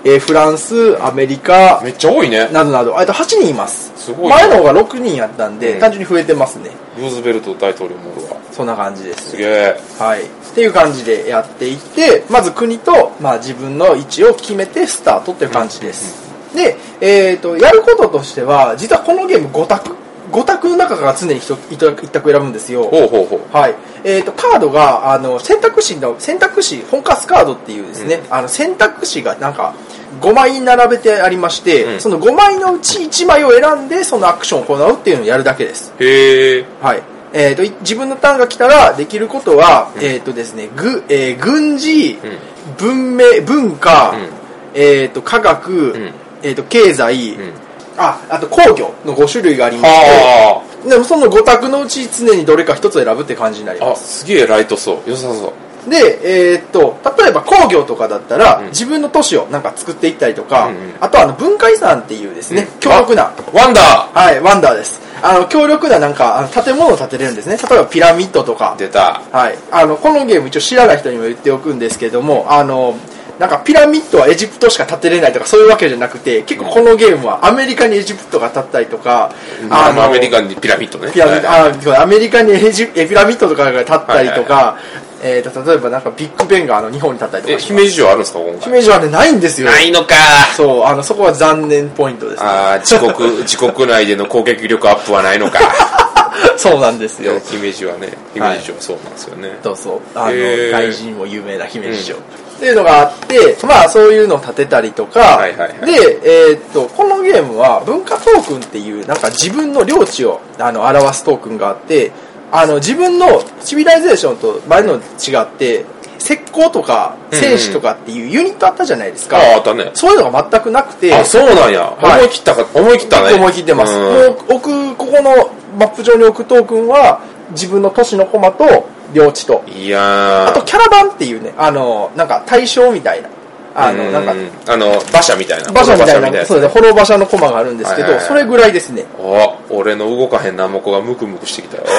えーフランス、アメリカ、めっちゃ多いね。などなど、あと8人います。すごいね前の方が6人やったんで、うん単純に増えてますね。ルーズベルト大統領もおるわ。そんな感じですす。げえ。はい。っていう感じでやっていって、まず国と、まあ自分の位置を決めてスタートっていう感じです。で、えっ、と、やることとしては、実はこのゲーム5択 ?5 択の中から常に 1, 一択選ぶんですよ。ほうほうほう。はい。えっ、と、カードが、あの、選択肢の、選択肢、本カスカードっていうですね、あの、選択肢がなんか、5枚並べてありまして、うんその5枚のうち1枚を選んで、そのアクションを行うっていうのをやるだけです。へえ。はい。えっ、と、い自分のターンが来たら、できることは、えっ、とですね、ぐ、えー軍事、うん。文明、文化、うんえっ、と、科学、んえっ、と、経済、うん。あ、あと工業の5種類がありましはて、でもその5択のうち常にどれか1つ選ぶって感じになります。すげえライトそう。良さそう。で、えーっと、例えば工業とかだったら、うん自分の都市をなんか作っていったりとか、うんうんあとはあの文化遺産っていうですね、うん強力な、ワンダはい、ワンダーです。あの、強力ななんか、あの建物を建てれるんですね。例えばピラミッドとかー。出た。はい。あの、このゲーム一応知らない人にも言っておくんですけども、あの、なんかピラミッドはエジプトしか建てれないとかそういうわけじゃなくて結構このゲームはアメリカにエジプトが建ったりとか、あのアメリカにピラミッドね。ピラミッドはいあそうアメリカにエジえピラミッドとかが建ったりとか、えー、と例えばなんかビッグベンがあの日本に建ったりとえか姫路城あるんですか姫路はねないんですよ。ないのかそうあのそこは残念ポイントですね。ああ自国自国内での攻撃力アップはないのか。[LAUGHS] そうなんですよ。姫路はね姫路城はそうなんですよね、そうそうあの、外人も有名な姫路城、っていうのがあってまあそういうのを建てたりとか、はいはいはい。で、えーっとこのゲームは文化トークンっていうなんか自分の領地をあの表すトークンがあってあの自分のシビライゼーションと前の違って斥候とか戦士とかっていうユニットあったじゃないですか、あああったね。そういうのが全くなくて。あそうなんや、はい。思い切ったか思い切ったね。思い切ってます。うん。もう置く、ここのマップ上に置くトークンは、自分の都市のコマと領地と、いやー。あとキャラバンっていうね、あの、なんか対象みたいな、あの、なんか、うんあの馬車みたいな。馬車みたいな、馬車そうですね、ホロ馬車のコマがあるんですけど、それぐらいですね。お俺の動かへんナマコがムクムクしてきたよ。[LAUGHS]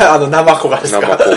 あの、生子がですか？ナマコが。こ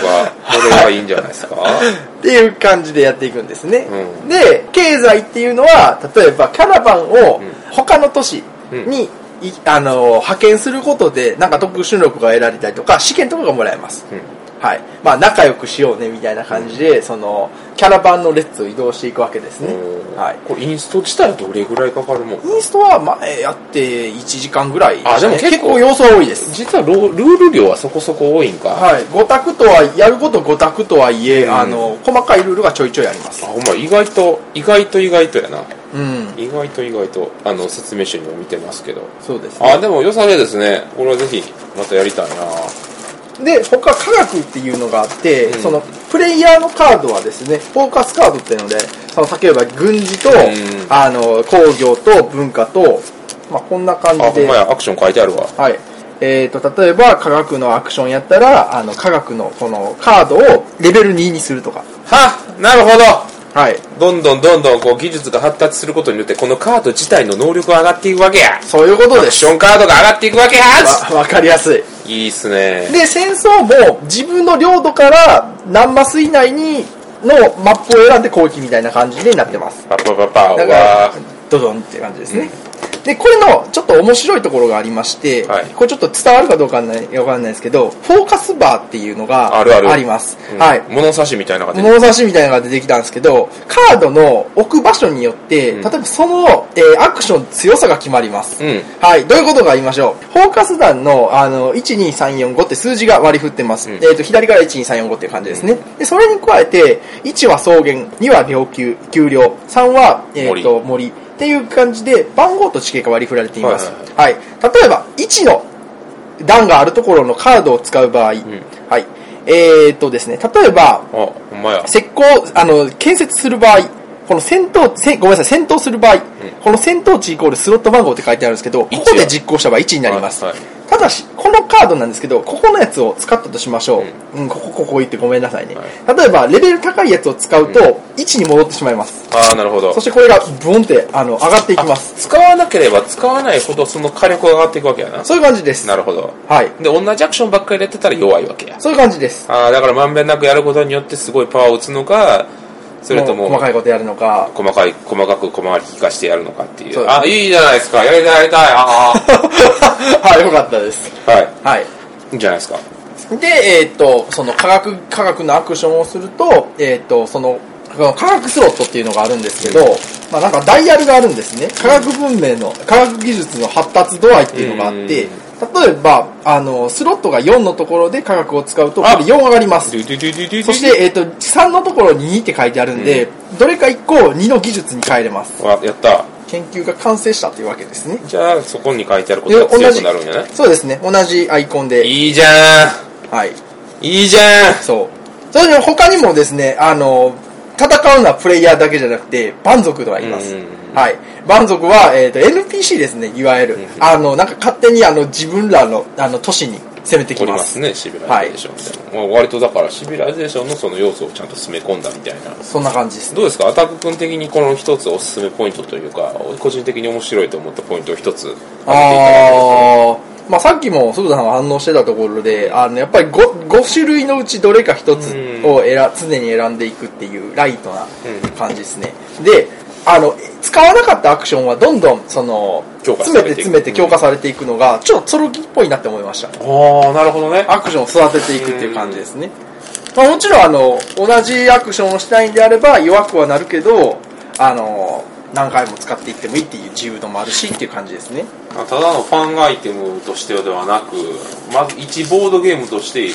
れはいいんじゃないですか？[LAUGHS] っていう感じでやっていくんですね。うん。で、経済っていうのは、例えばキャラバンを他の都市に、いあの派遣することで、なんか特殊能力が得られたりとか、試験とかがもらえます。うんはい。まあ、仲良くしようね、みたいな感じで、その、キャラバンの列を移動していくわけですね。はい。これインスト自体はどれぐらいかかるもんインストは前やって1時間ぐらい、あでも結構要素は多いです。実はロルール量はそこそこ多いんか、はい。5択とは、やること5択とはいえ、うんあの、細かいルールがちょいちょいありますあ。ほんま意外と意外と意外とやなうん。意外と意外とあの説明書にも見てますけど。そうですね。あでも良さげですね。これはぜひまたやりたいな。で他科学っていうのがあって、うん。そのプレイヤーのカードはですねフォーカスカードっていうのでその例えば軍事と、ん。あの工業と文化と、まあ、こんな感あほんじでまやアクション書いてあるわ。はい。えー、と例えば科学のアクションやったらあの科学のこのカードをレベル2にするとか。はなるほどはい。どんどんどんどんこう技術が発達することによってこのカード自体の能力が上がっていくわけや。そういうことアです。クションカードが上がっていくわけや。わわかりやすい。いいっすね。で戦争も自分の領土から何マス以内にのマップを選んで攻撃みたいな感じになってます。パパパパドドンって感じですね。で、これのちょっと面白いところがありまして、はいこれちょっと伝わるかどうかわかんないわかんないですけど、フォーカスバーっていうのがあるあるります。うんはい。物差しみたいなのが出て物差しみたいなのが出てきたんですけど、カードの置く場所によって、うん例えばその、えーアクション強さが決まります。うんはい。どういうことか言いましょう。フォーカス弾の、あの、1、2、3、4、5って数字が割り振ってます。うんえっ、と、左から1、2、3、4、5っていう感じですね。で、それに加えて、1は草原、2は領丘、丘陵、3は、えっ、と、森。っていう感じで、番号と地形が割り振られています。はいはい。例えば、1の段があるところのカードを使う場合、んはい。えっ、とですね、例えば、石膏、あの、建設する場合、この戦闘、せごめんなさい、戦闘する場合、この戦闘値イコールスロット番号って書いてあるんですけど、ここで実行した場合1になります。はいはいただし、このカードなんですけど、ここのやつを使ったとしましょう。うん、ここ、ここ言ってごめんなさいね。例えば、レベル高いやつを使うと、1に戻ってしまいます。ああなるほどそしてこれがブンって、あの、上がっていきます。使わなければ使わないほどその火力が上がっていくわけやなそういう感じです。なるほどはい。で同じアクションばっかりやってたら弱いわけやそういう感じです。ああだからまんべんなくやることによってすごいパワーを打つのかそれともう細かいことやるのか。細かい細かく小回り引かしてやるのかっていう。そうですあいいじゃないですか。やりたいやりたい。あ [LAUGHS] はい、よかったです。あはい。はい。いいんじゃないですか。で、えっ、と、その科学、科学のアクションをすると、えっ、と、その、科学スロットっていうのがあるんですけど、まあなんかダイヤルがあるんですね。科学文明の、科学技術の発達度合いっていうのがあって、例えば、あの、スロットが4のところで科学を使うと、これ4上がりますそして、えっ、と、3のところに2って書いてあるんで、どれか1個を2の技術に変えれます。わやった研究が完成したというわけですね。じゃあそこに書いてあることが強くなるんじゃないそうですね。同じアイコンで。いいじゃはい。んいいじゃんそう。それで他にもですね、あの、戦うのはプレイヤーだけじゃなくて、蛮族がいますうんうん。はい。蛮族は、えっ、と、NPC ですね、いわゆる。あの、なんか勝手にあの、自分らの、あの、都市に攻めてきま。おりますすねシビライゼーションみたいな、まあ割とだからシビライゼーションのその要素をちゃんと詰め込んだみたいな。そんな感じですね。どうですか？アタック君的にこの一つおすすめポイントというか個人的に面白いと思ったポイントを一つ挙げていただけるとあー、まあ、さっきも鈴田さんが反応してたところであのやっぱり 5, 5種類のうちどれか一つを選常に選んでいくっていうライトな感じですね、であの使わなかったアクションはどんどんその強化されていく。詰めて詰めて強化されていくのがちょっとソロキっぽいなって思いました。ああなるほどね。アクションを育てていくっていう感じですね、まあ、もちろんあの同じアクションをしたいんであれば弱くはなるけどあの何回も使っていってもいいっていう自由度もあるしっていう感じですね。あただのファンアイテムとしてではなくまず一ボードゲームとして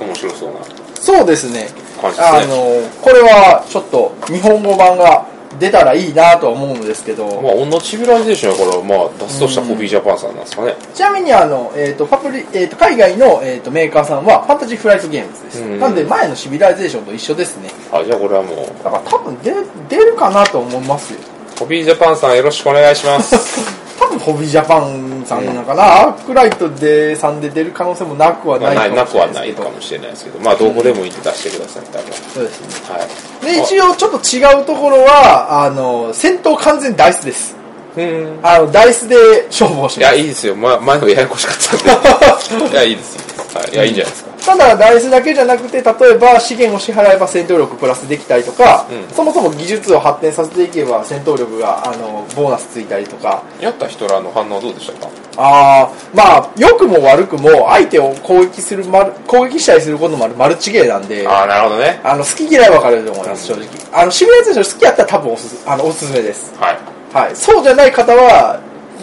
面白そうなそうですね。ね。あのこれはちょっと日本語版が出たらいいなとは思うんですけど、まあ、オンのシビライゼーションやから、まあ、出すとしたらホビージャパンさんなんですかね。ちなみにあの、えーとパプリえー、と海外の、えー、とメーカーさんはファンタジーフライトゲームズです、うん。なんで前のシビライゼーションと一緒ですね。あ、じゃあこれはもう、だから多分出出るかなと思いますよ。コピージャパンさんよろしくお願いします。[LAUGHS] 多分ホビージャパンさんなのかな、アークライトでさんで出る可能性もなくはまあないないなくはかもしれなですけどないいかもしれないですけど、まあ、どこでもいいって出してください、多分。そうですねはい。で一応ちょっと違うところはあの戦闘完全ダイスですうん。あのダイスで勝負をしいや、ますいいですよ。ま、前のややこしかったんで。[LAUGHS] いや、いいです、いいです。はい。いや、いいんじゃないですか。ただダイスだけじゃなくて例えば資源を支払えば戦闘力プラスできたりとか、うん。そもそも技術を発展させていけば戦闘力があのボーナスついたりとか。やった人らの反応どうでしたか？ああまあ良くも悪くも相手を攻撃する攻撃したりすることもあるマルチゲーなんでああ、なるほどね。あの好き嫌い分かれると思います正直。あのシミュレーション好きやったら多分おすすあのおすすめです。はい。はい。そうじゃない方は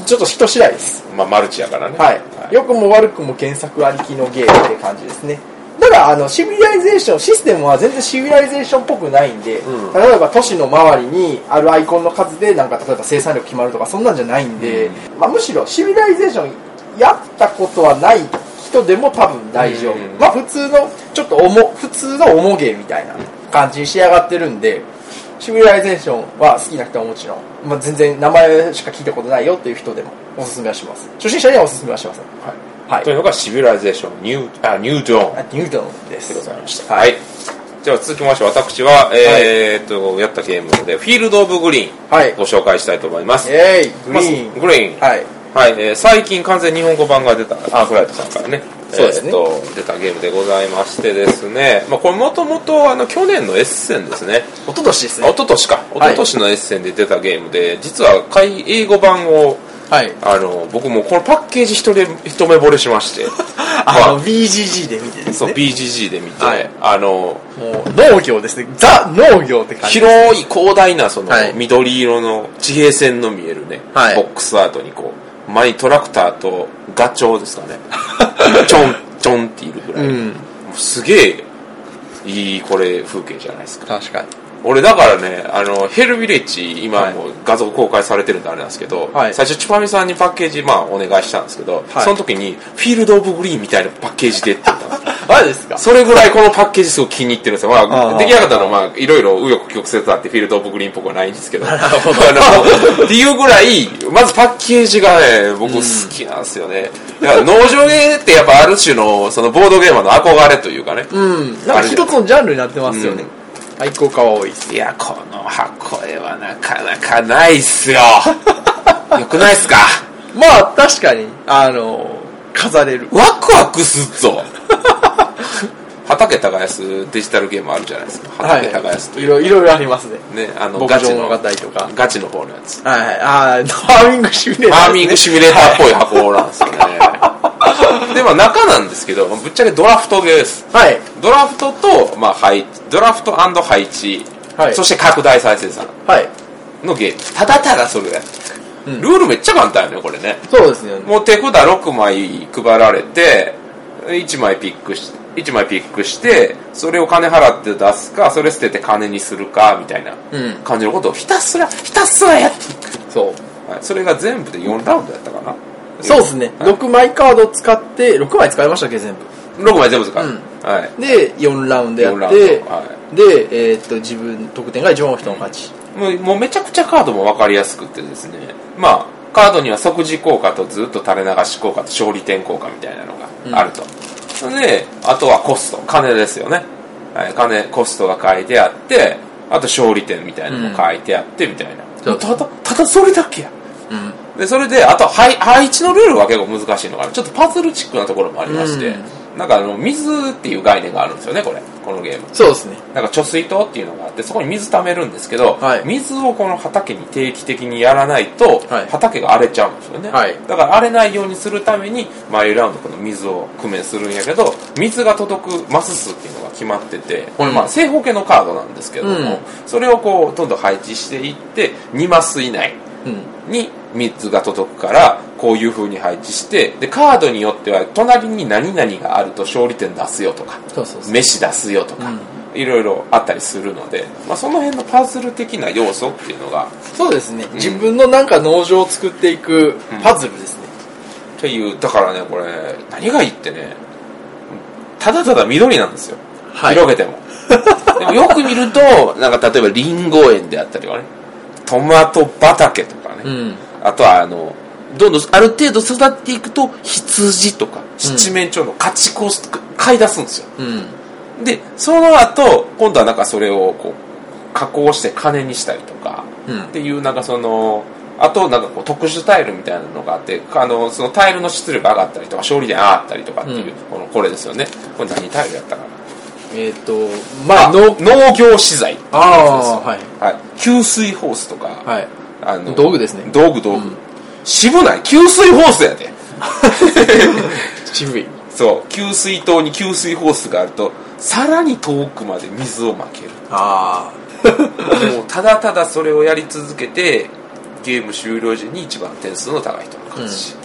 ちょっと人次第です。まあ、マルチやからね。はい、良くも悪くも原作ありきのゲームって感じですね。ただあのシビライゼーションシステムは全然シビライゼーションっぽくないんで、うん。例えば都市の周りにあるアイコンの数でなんか例えば生産量決まるとかそんなんじゃないんで、まあ、むしろシビライゼーションやったことはない人でも多分大丈夫、うん。まあ普通のちょっと重普通の重ゲーみたいな感じに仕上がってるんでシビライゼーションは好きな人はもちろん、まあ、全然名前しか聞いたことないよっていう人でもおすすめはします初心者にはおすすめはしませんはい。はいというのが、シビライゼーション、ニュー、あ、ニュードーン。あニュードーンですでございました。はい。じゃあ続きまして私は、えーっと、やったゲームで、フィールド・オブ・グリーン、はいご紹介したいと思います。えいグリーンまずグリーン。はいはい、えー最近完全日本語版が出た、アークライトさんからね、そうですね。えー出たゲームでございましてですね、まあこれもともとあの、去年のエッセンですね。一昨年ですあ一昨年か。一昨年のエッセンで出たゲームで、実は海英語版を、はい。あの、僕もこのパッケージ一目一目惚れしまして、[LAUGHS] あのま BGG で見てですそう、ね BGG で見て、はい。あの、もう農業ですね。ザ農業って感じ広い広大なそのはい。緑色の地平線の見えるね、はい。ボックスアートにこう前にトラクターとガチョウですかね。ちょんちょんっているぐらい、うん。すげえいいこれ風景じゃないですか。確かに俺だからねあのヘルビレッジ今はい。もう画像公開されてるんであれなんですけど、はい。最初チュパミさんにパッケージまあお願いしたんですけど、はい。その時にフィールド・オブ・グリーンみたいなパッケージでって言ったんですマジですか？それぐらいこのパッケージすごく気に入ってるんですよ。まあ、出来上がったのは、まあ、いろいろ紆余曲折あって、フィールド・オブ・グリーンっぽくはないんですけど。[LAUGHS] [LAUGHS] っていうぐらい、まずパッケージがね、僕好きなんですよね。いや、農場ゲーってやっぱある種の、そのボードゲーマーの憧れというかね。うん。なんか。一つのジャンルになってますよね、愛好家は多いですいや、この箱絵はなかなかないっすよ。[LAUGHS] よくないっすか？まあ確かにあの飾れるワクワクすっぞ。畑耕すデジタルゲームあるじゃないですか。畑耕すという。いろいろいろありますねね、あの、牧ガチのガチの方のやつ。はいはいああ [LAUGHS] ファーミングシミュレーターファーミングシミュレーターっぽい箱なんですよね。[LAUGHS] で、まあ中なんですけど、ぶっちゃけドラフトです。はいドラフトと、まあ配置、ドラフト配置、はいそして拡大再生産はいのゲーム。ただただそれだけ。うんルールめっちゃ簡単よね、これね。そうですよねもう手札6枚配られて、1枚ピックし、1枚ピックして、それを金払って出すか、それ捨てて金にするか、みたいなうん感じのことをひたすら、ひたすらやっていく。そうはい、それが全部で4ラウンドやったかな。そうですね、はい6枚カードを使って6枚使いましたっけ全部6枚全部使う。うんはい。で4ラウンドや4ラウンって、ドはで、えーっと自分得点が一番多い人の勝ちもうもうめちゃくちゃカードも分かりやすくてですね。まあ、カードには即時効果とずっと垂れ流し効果と勝利点効果みたいなのがあると。で、あとはコスト、金ですよね。はい、金、コストが書いてあって、あと勝利点みたいなのも書いてあってみたいな。そうただ、ただそれだけや。うんでそれであと配配置のルールは結構難しいのがちょっとパズルチックなところもありまして、なんかあの水っていう概念があるんですよねこれ。このゲーム。そうですね。なんか貯水塔っていうのがあってそこに水貯めるんですけど、はい、水をこの畑に定期的にやらないと、はい、畑が荒れちゃうんですよね、はい、だから荒れないようにするために毎ラウンドこの水を工面するんやけど水が届くマス数っていうのが決まっててこれまあ正方形のカードなんですけども、うん、それをこうどんどん配置していって2マス以内に三つが届くからこういう風に配置してでカードによっては隣に何々があると勝利点出すよとか飯出すよとか、うん、いろいろあったりするので、まあ、その辺のパズル的な要素っていうのがそうですね、うん、自分のなんか農場を作っていくパズルですね、うん、っていうだからねこれ何がいいってねただただ緑なんですよ、はい、広げても。[LAUGHS] でもよく見るとなんか例えばりんご園であったりはねトマト畑とかね、あとはあのどんどんある程度育っていくと羊とか七面鳥の家畜を買い出すんですよ。うん。でその後今度はなんかそれをこう加工して金にしたりとか、うん。っていうなんかそのあとなんかこう特殊タイルみたいなのがあってあのそのタイルの質量が上がったりとか勝利点上がったりとかっていう、うん。このこれですよね。これ何タイルやったかな。えっ、と、まあ、農業資材ああ、はい。はい。給水ホースとか、はい。あの道具ですね。道具道具、うん。渋ない？給水ホースやで。[LAUGHS] 渋い。そう。給水塔に給水ホースがあるとさらに遠くまで水をまける。あ [LAUGHS] もうただただそれをやり続けてゲーム終了時に一番点数の高い人の勝ち、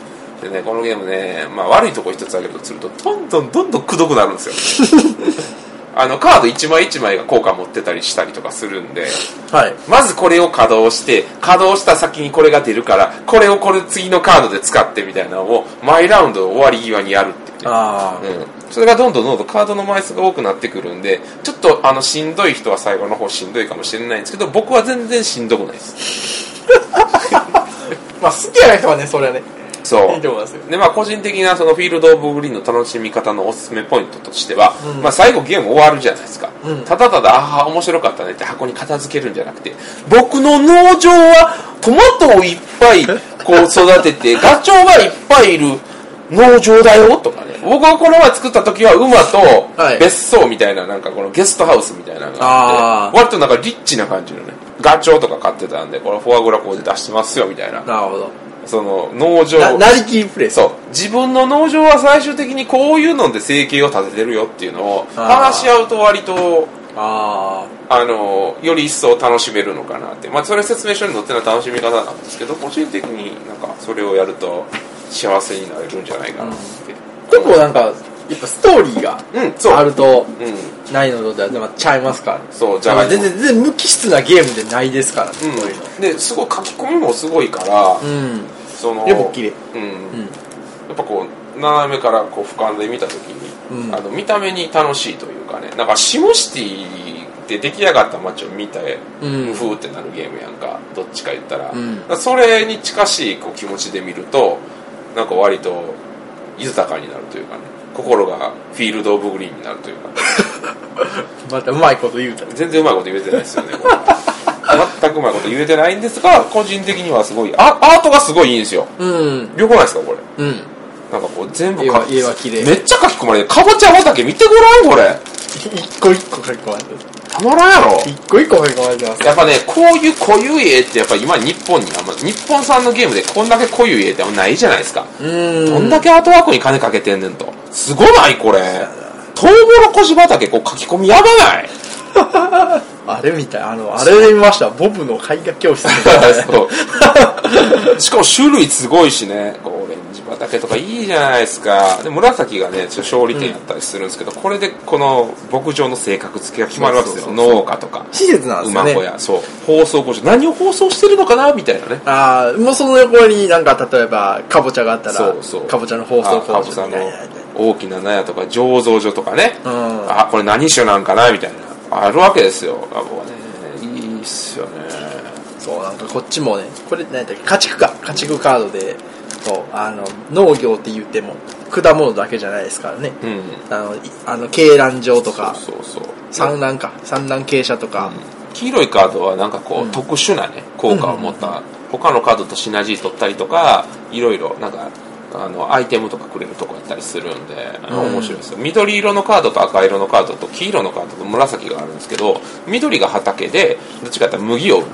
でねこのゲームね、まあ、悪いとこ一つ挙げるとするとどんどんどんどんくどくなるんですよ [LAUGHS] あのカード一枚一枚が効果持ってたりしたりとかするんであ。はい。まずこれを稼働して稼働した先にこれが出るからこれをこれ次のカードで使ってみたいなのを毎ラウンド終わり際にやるっていうねああ。うん、それがどんどんどんどんカードの枚数が多くなってくるんでちょっとあのしんどい人は最後の方しんどいかもしれないんですけど僕は全然しんどくないです [LAUGHS] まあ、好きな人はね、それはね。そう。いいと思いますよ。でまあ個人的なそのフィールド・オブ・グリーンの楽しみ方のおすすめポイントとしては、うん。まあ、最後ゲーム終わるじゃないですか、うん。ただただああ面白かったねって箱に片付けるんじゃなくて僕の農場はトマトをいっぱい [LAUGHS] こう育ててガチョウがいっぱいいる農場だよとかね。僕がこの前作った時は馬とはい。別荘みたいななんかこのゲストハウスみたいなのがあって割となんかリッチな感じのねガチョウとか買ってたんでこれフォアグラこうで出してますよみたいな。なるほど。その農場な、なりきりプレイ。ス。そう。自分の農場は最終的にこういうので生計を立ててるよっていうのを話し合うと割とああのより一層楽しめるのかなって。まあそれ説明書に載ってるのは楽しみ方なんですけど個人的になんかそれをやると幸せになれるんじゃないかなって、あ。結構なんか、やっぱストーリーがあると、うんないのとはまあちゃいますからね。そうじゃがいも全然、全然無機質なゲームでないですからね。うんこういうの。ですごい書き込みもすごいから、うん。そのやっぱ綺麗うんうん。やっぱこう斜めからこう俯瞰で見た時に、うんあの見た目に楽しいというかねなんかシムシティで出来上がった街を見て、うんふーってなるゲームやんかどっちか言ったら,、うんそれに近しいこう気持ちで見るとなんか割と豊かになるというかね心がフィールド・オブ・グリーンになるというか、[LAUGHS] またうまいこと言うたら。全然うまいこと言えてないですよね全くうまいこと言えてないんですが個人的にはすごいあアートがすごいいいんですようん。よくないですかこれ？うん。なんかこう全部絵は絵は綺麗めっちゃ書き込まれてかぼちゃ畑見てごらんこれ一個一個書き込まれてる。たまらんやろ一個一個書き込まれてます。やっぱねこういう濃ゆい絵ってやっぱ今日本にあんま日本産のゲームでこんだけ濃ゆい絵ってあんまないじゃないですか、うん。どんだけアートワークに金かけてんねんとすごないこれ。トウモロコシ畑こう書き込みやばない。[LAUGHS] あれみたい。あの、あれで見ました。ボブの絵画教室みたいな。[LAUGHS] しかも種類すごいしね。オレンジ畑とかいいじゃないですか。で紫がねちょっと勝利点やったりするんですけど、これでこの牧場の性格付けが決まるわけですよ農家とか。施設なんですよね。馬小。屋。そう。放送工場何を放送してるのかなみたいなね。ああ、もうその横になんか例えば、かぼちゃがあったら、そうそう。かぼちゃの放送あ工場かぼちゃのみたいな。大きな納屋とか醸造所とかね、うん。あこれ何種なんかなみたいな。あるわけですよ。あ僕はねいいっすよね。そう、なんかこっちもね、これ何やっけ、家畜か。家畜カードで、そう、あの、農業って言っても、果物だけじゃないですからね。うん。あの、いあの、鶏卵場とか、そうそうそう。産卵か。産卵傾斜とか、黄色いカードはなんかこう、うん。特殊なね効果を持った。他のカードとシナジー取ったりとかいろいろなんかあのアイテムとかくれるとこやったりするんで、あの面白いですよ。緑色のカードと赤色のカードと黄色のカードと紫があるんですけど緑が畑でどっちかっていうと麦を売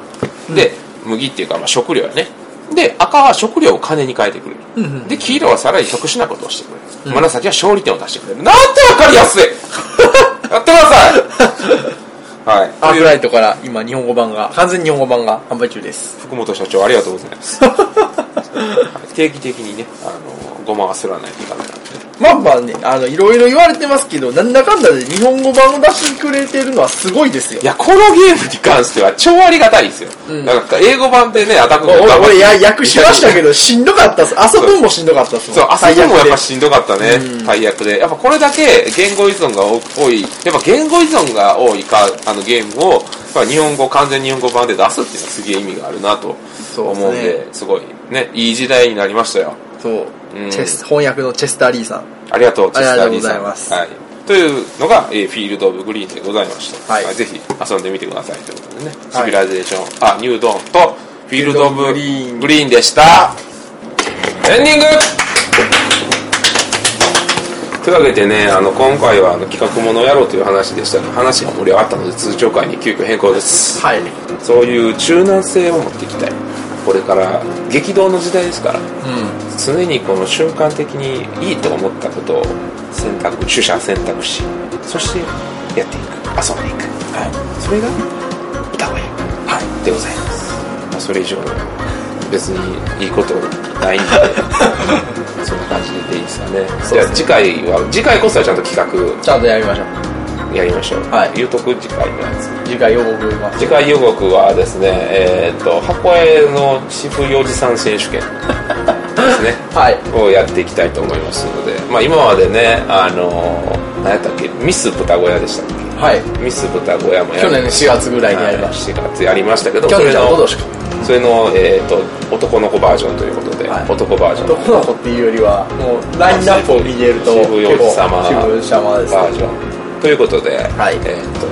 るで麦っていうかまあ食料やね。で赤は食料を金に変えてくれる、で黄色はさらに特殊なことをしてくれる、紫は勝利点を出してくれる。なんてわかりやすい。[LAUGHS] やってください。はい。アークライトから今日本語版が、完全日本語版が販売中です。福本社長ありがとうございます。は [LAUGHS] い [LAUGHS] 定期的にねあのごまはすらないといかないからねまあまあね、あの、いろいろ言われてますけど、なんだかんだで日本語版を出してくれてるのはすごいですよ。い。やこのゲームに関しては超ありがたいですよ、なんか英語版でねアタック俺、俺や、訳しましたけどど、[LAUGHS] しんどかったっす。遊ぶんもしんどかったっす。そう朝でもやっぱししんどかったね、大役で。やっぱこれだけ言語依存が多いやっぱ言語依存が多いかあのゲームを日本語完全日本語版で出すっていうのはすげえ意味があるなとそう思うんですね。ですごいねいい時代になりましたよそう、うんチェス、翻訳のチェスター・リーさん。ありがとう、チェスターリーさん。ありがとうございますはい。というのが、えーフィールド・オブ・グリーンでございました。はいぜひ遊んでみてくださいということでね。はいシビライゼーション、あ、ニュードーンと、フィールド・オブ・ググリーンリーンでした。エンディングというわけでね、あの、今回はあの企画ものをやろうという話でしたが、話が盛り上がったので通常回に急遽変更です。はい。そういう柔軟性を持っていきたい。これから激動の時代ですから。う常にこの瞬間的にいいと思ったことを選択取捨選択しそしてやっていく。遊んでいく、はい、それが歌声、はい、でございます、まあ、それ以上別にいいことないんで [LAUGHS] そんな感じでいいですかね。じゃあ次回は次回こそはちゃんと企ん。ちゃんとやりましょう。画やりましょう、はい。言うとく次回のやつ。次回予告言います。次回予告はですねえーっと箱絵の私服幼児さん選手権ですね。[LAUGHS] はい。をやっていきたいと思いますので、まあ、今までね、あのー、何やったっけ、ミス豚小屋でしたっけ？はい。ミス豚小屋もや去年の4月ぐらいにやりまし4月やりましたけど、た。去年のか。それの、えー、と男の子バージョンということで、はい。男バージョン。男の子っていうよりは、もう、ラインナップを見てると、渋様。バージョンということで、はい、えー、と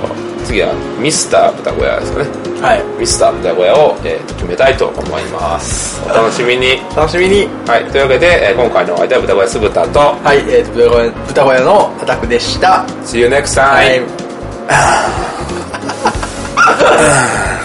次はミスター豚小屋ですかね、はい、ミスター豚小屋を、えー、と決めたいと思います。お楽しみに。楽しみに、はい、というわけで、えー、今回のお相手は豚小屋酢豚とはい、えー、と豚小屋豚小屋のアタックでした。See you next time、はい。[LAUGHS]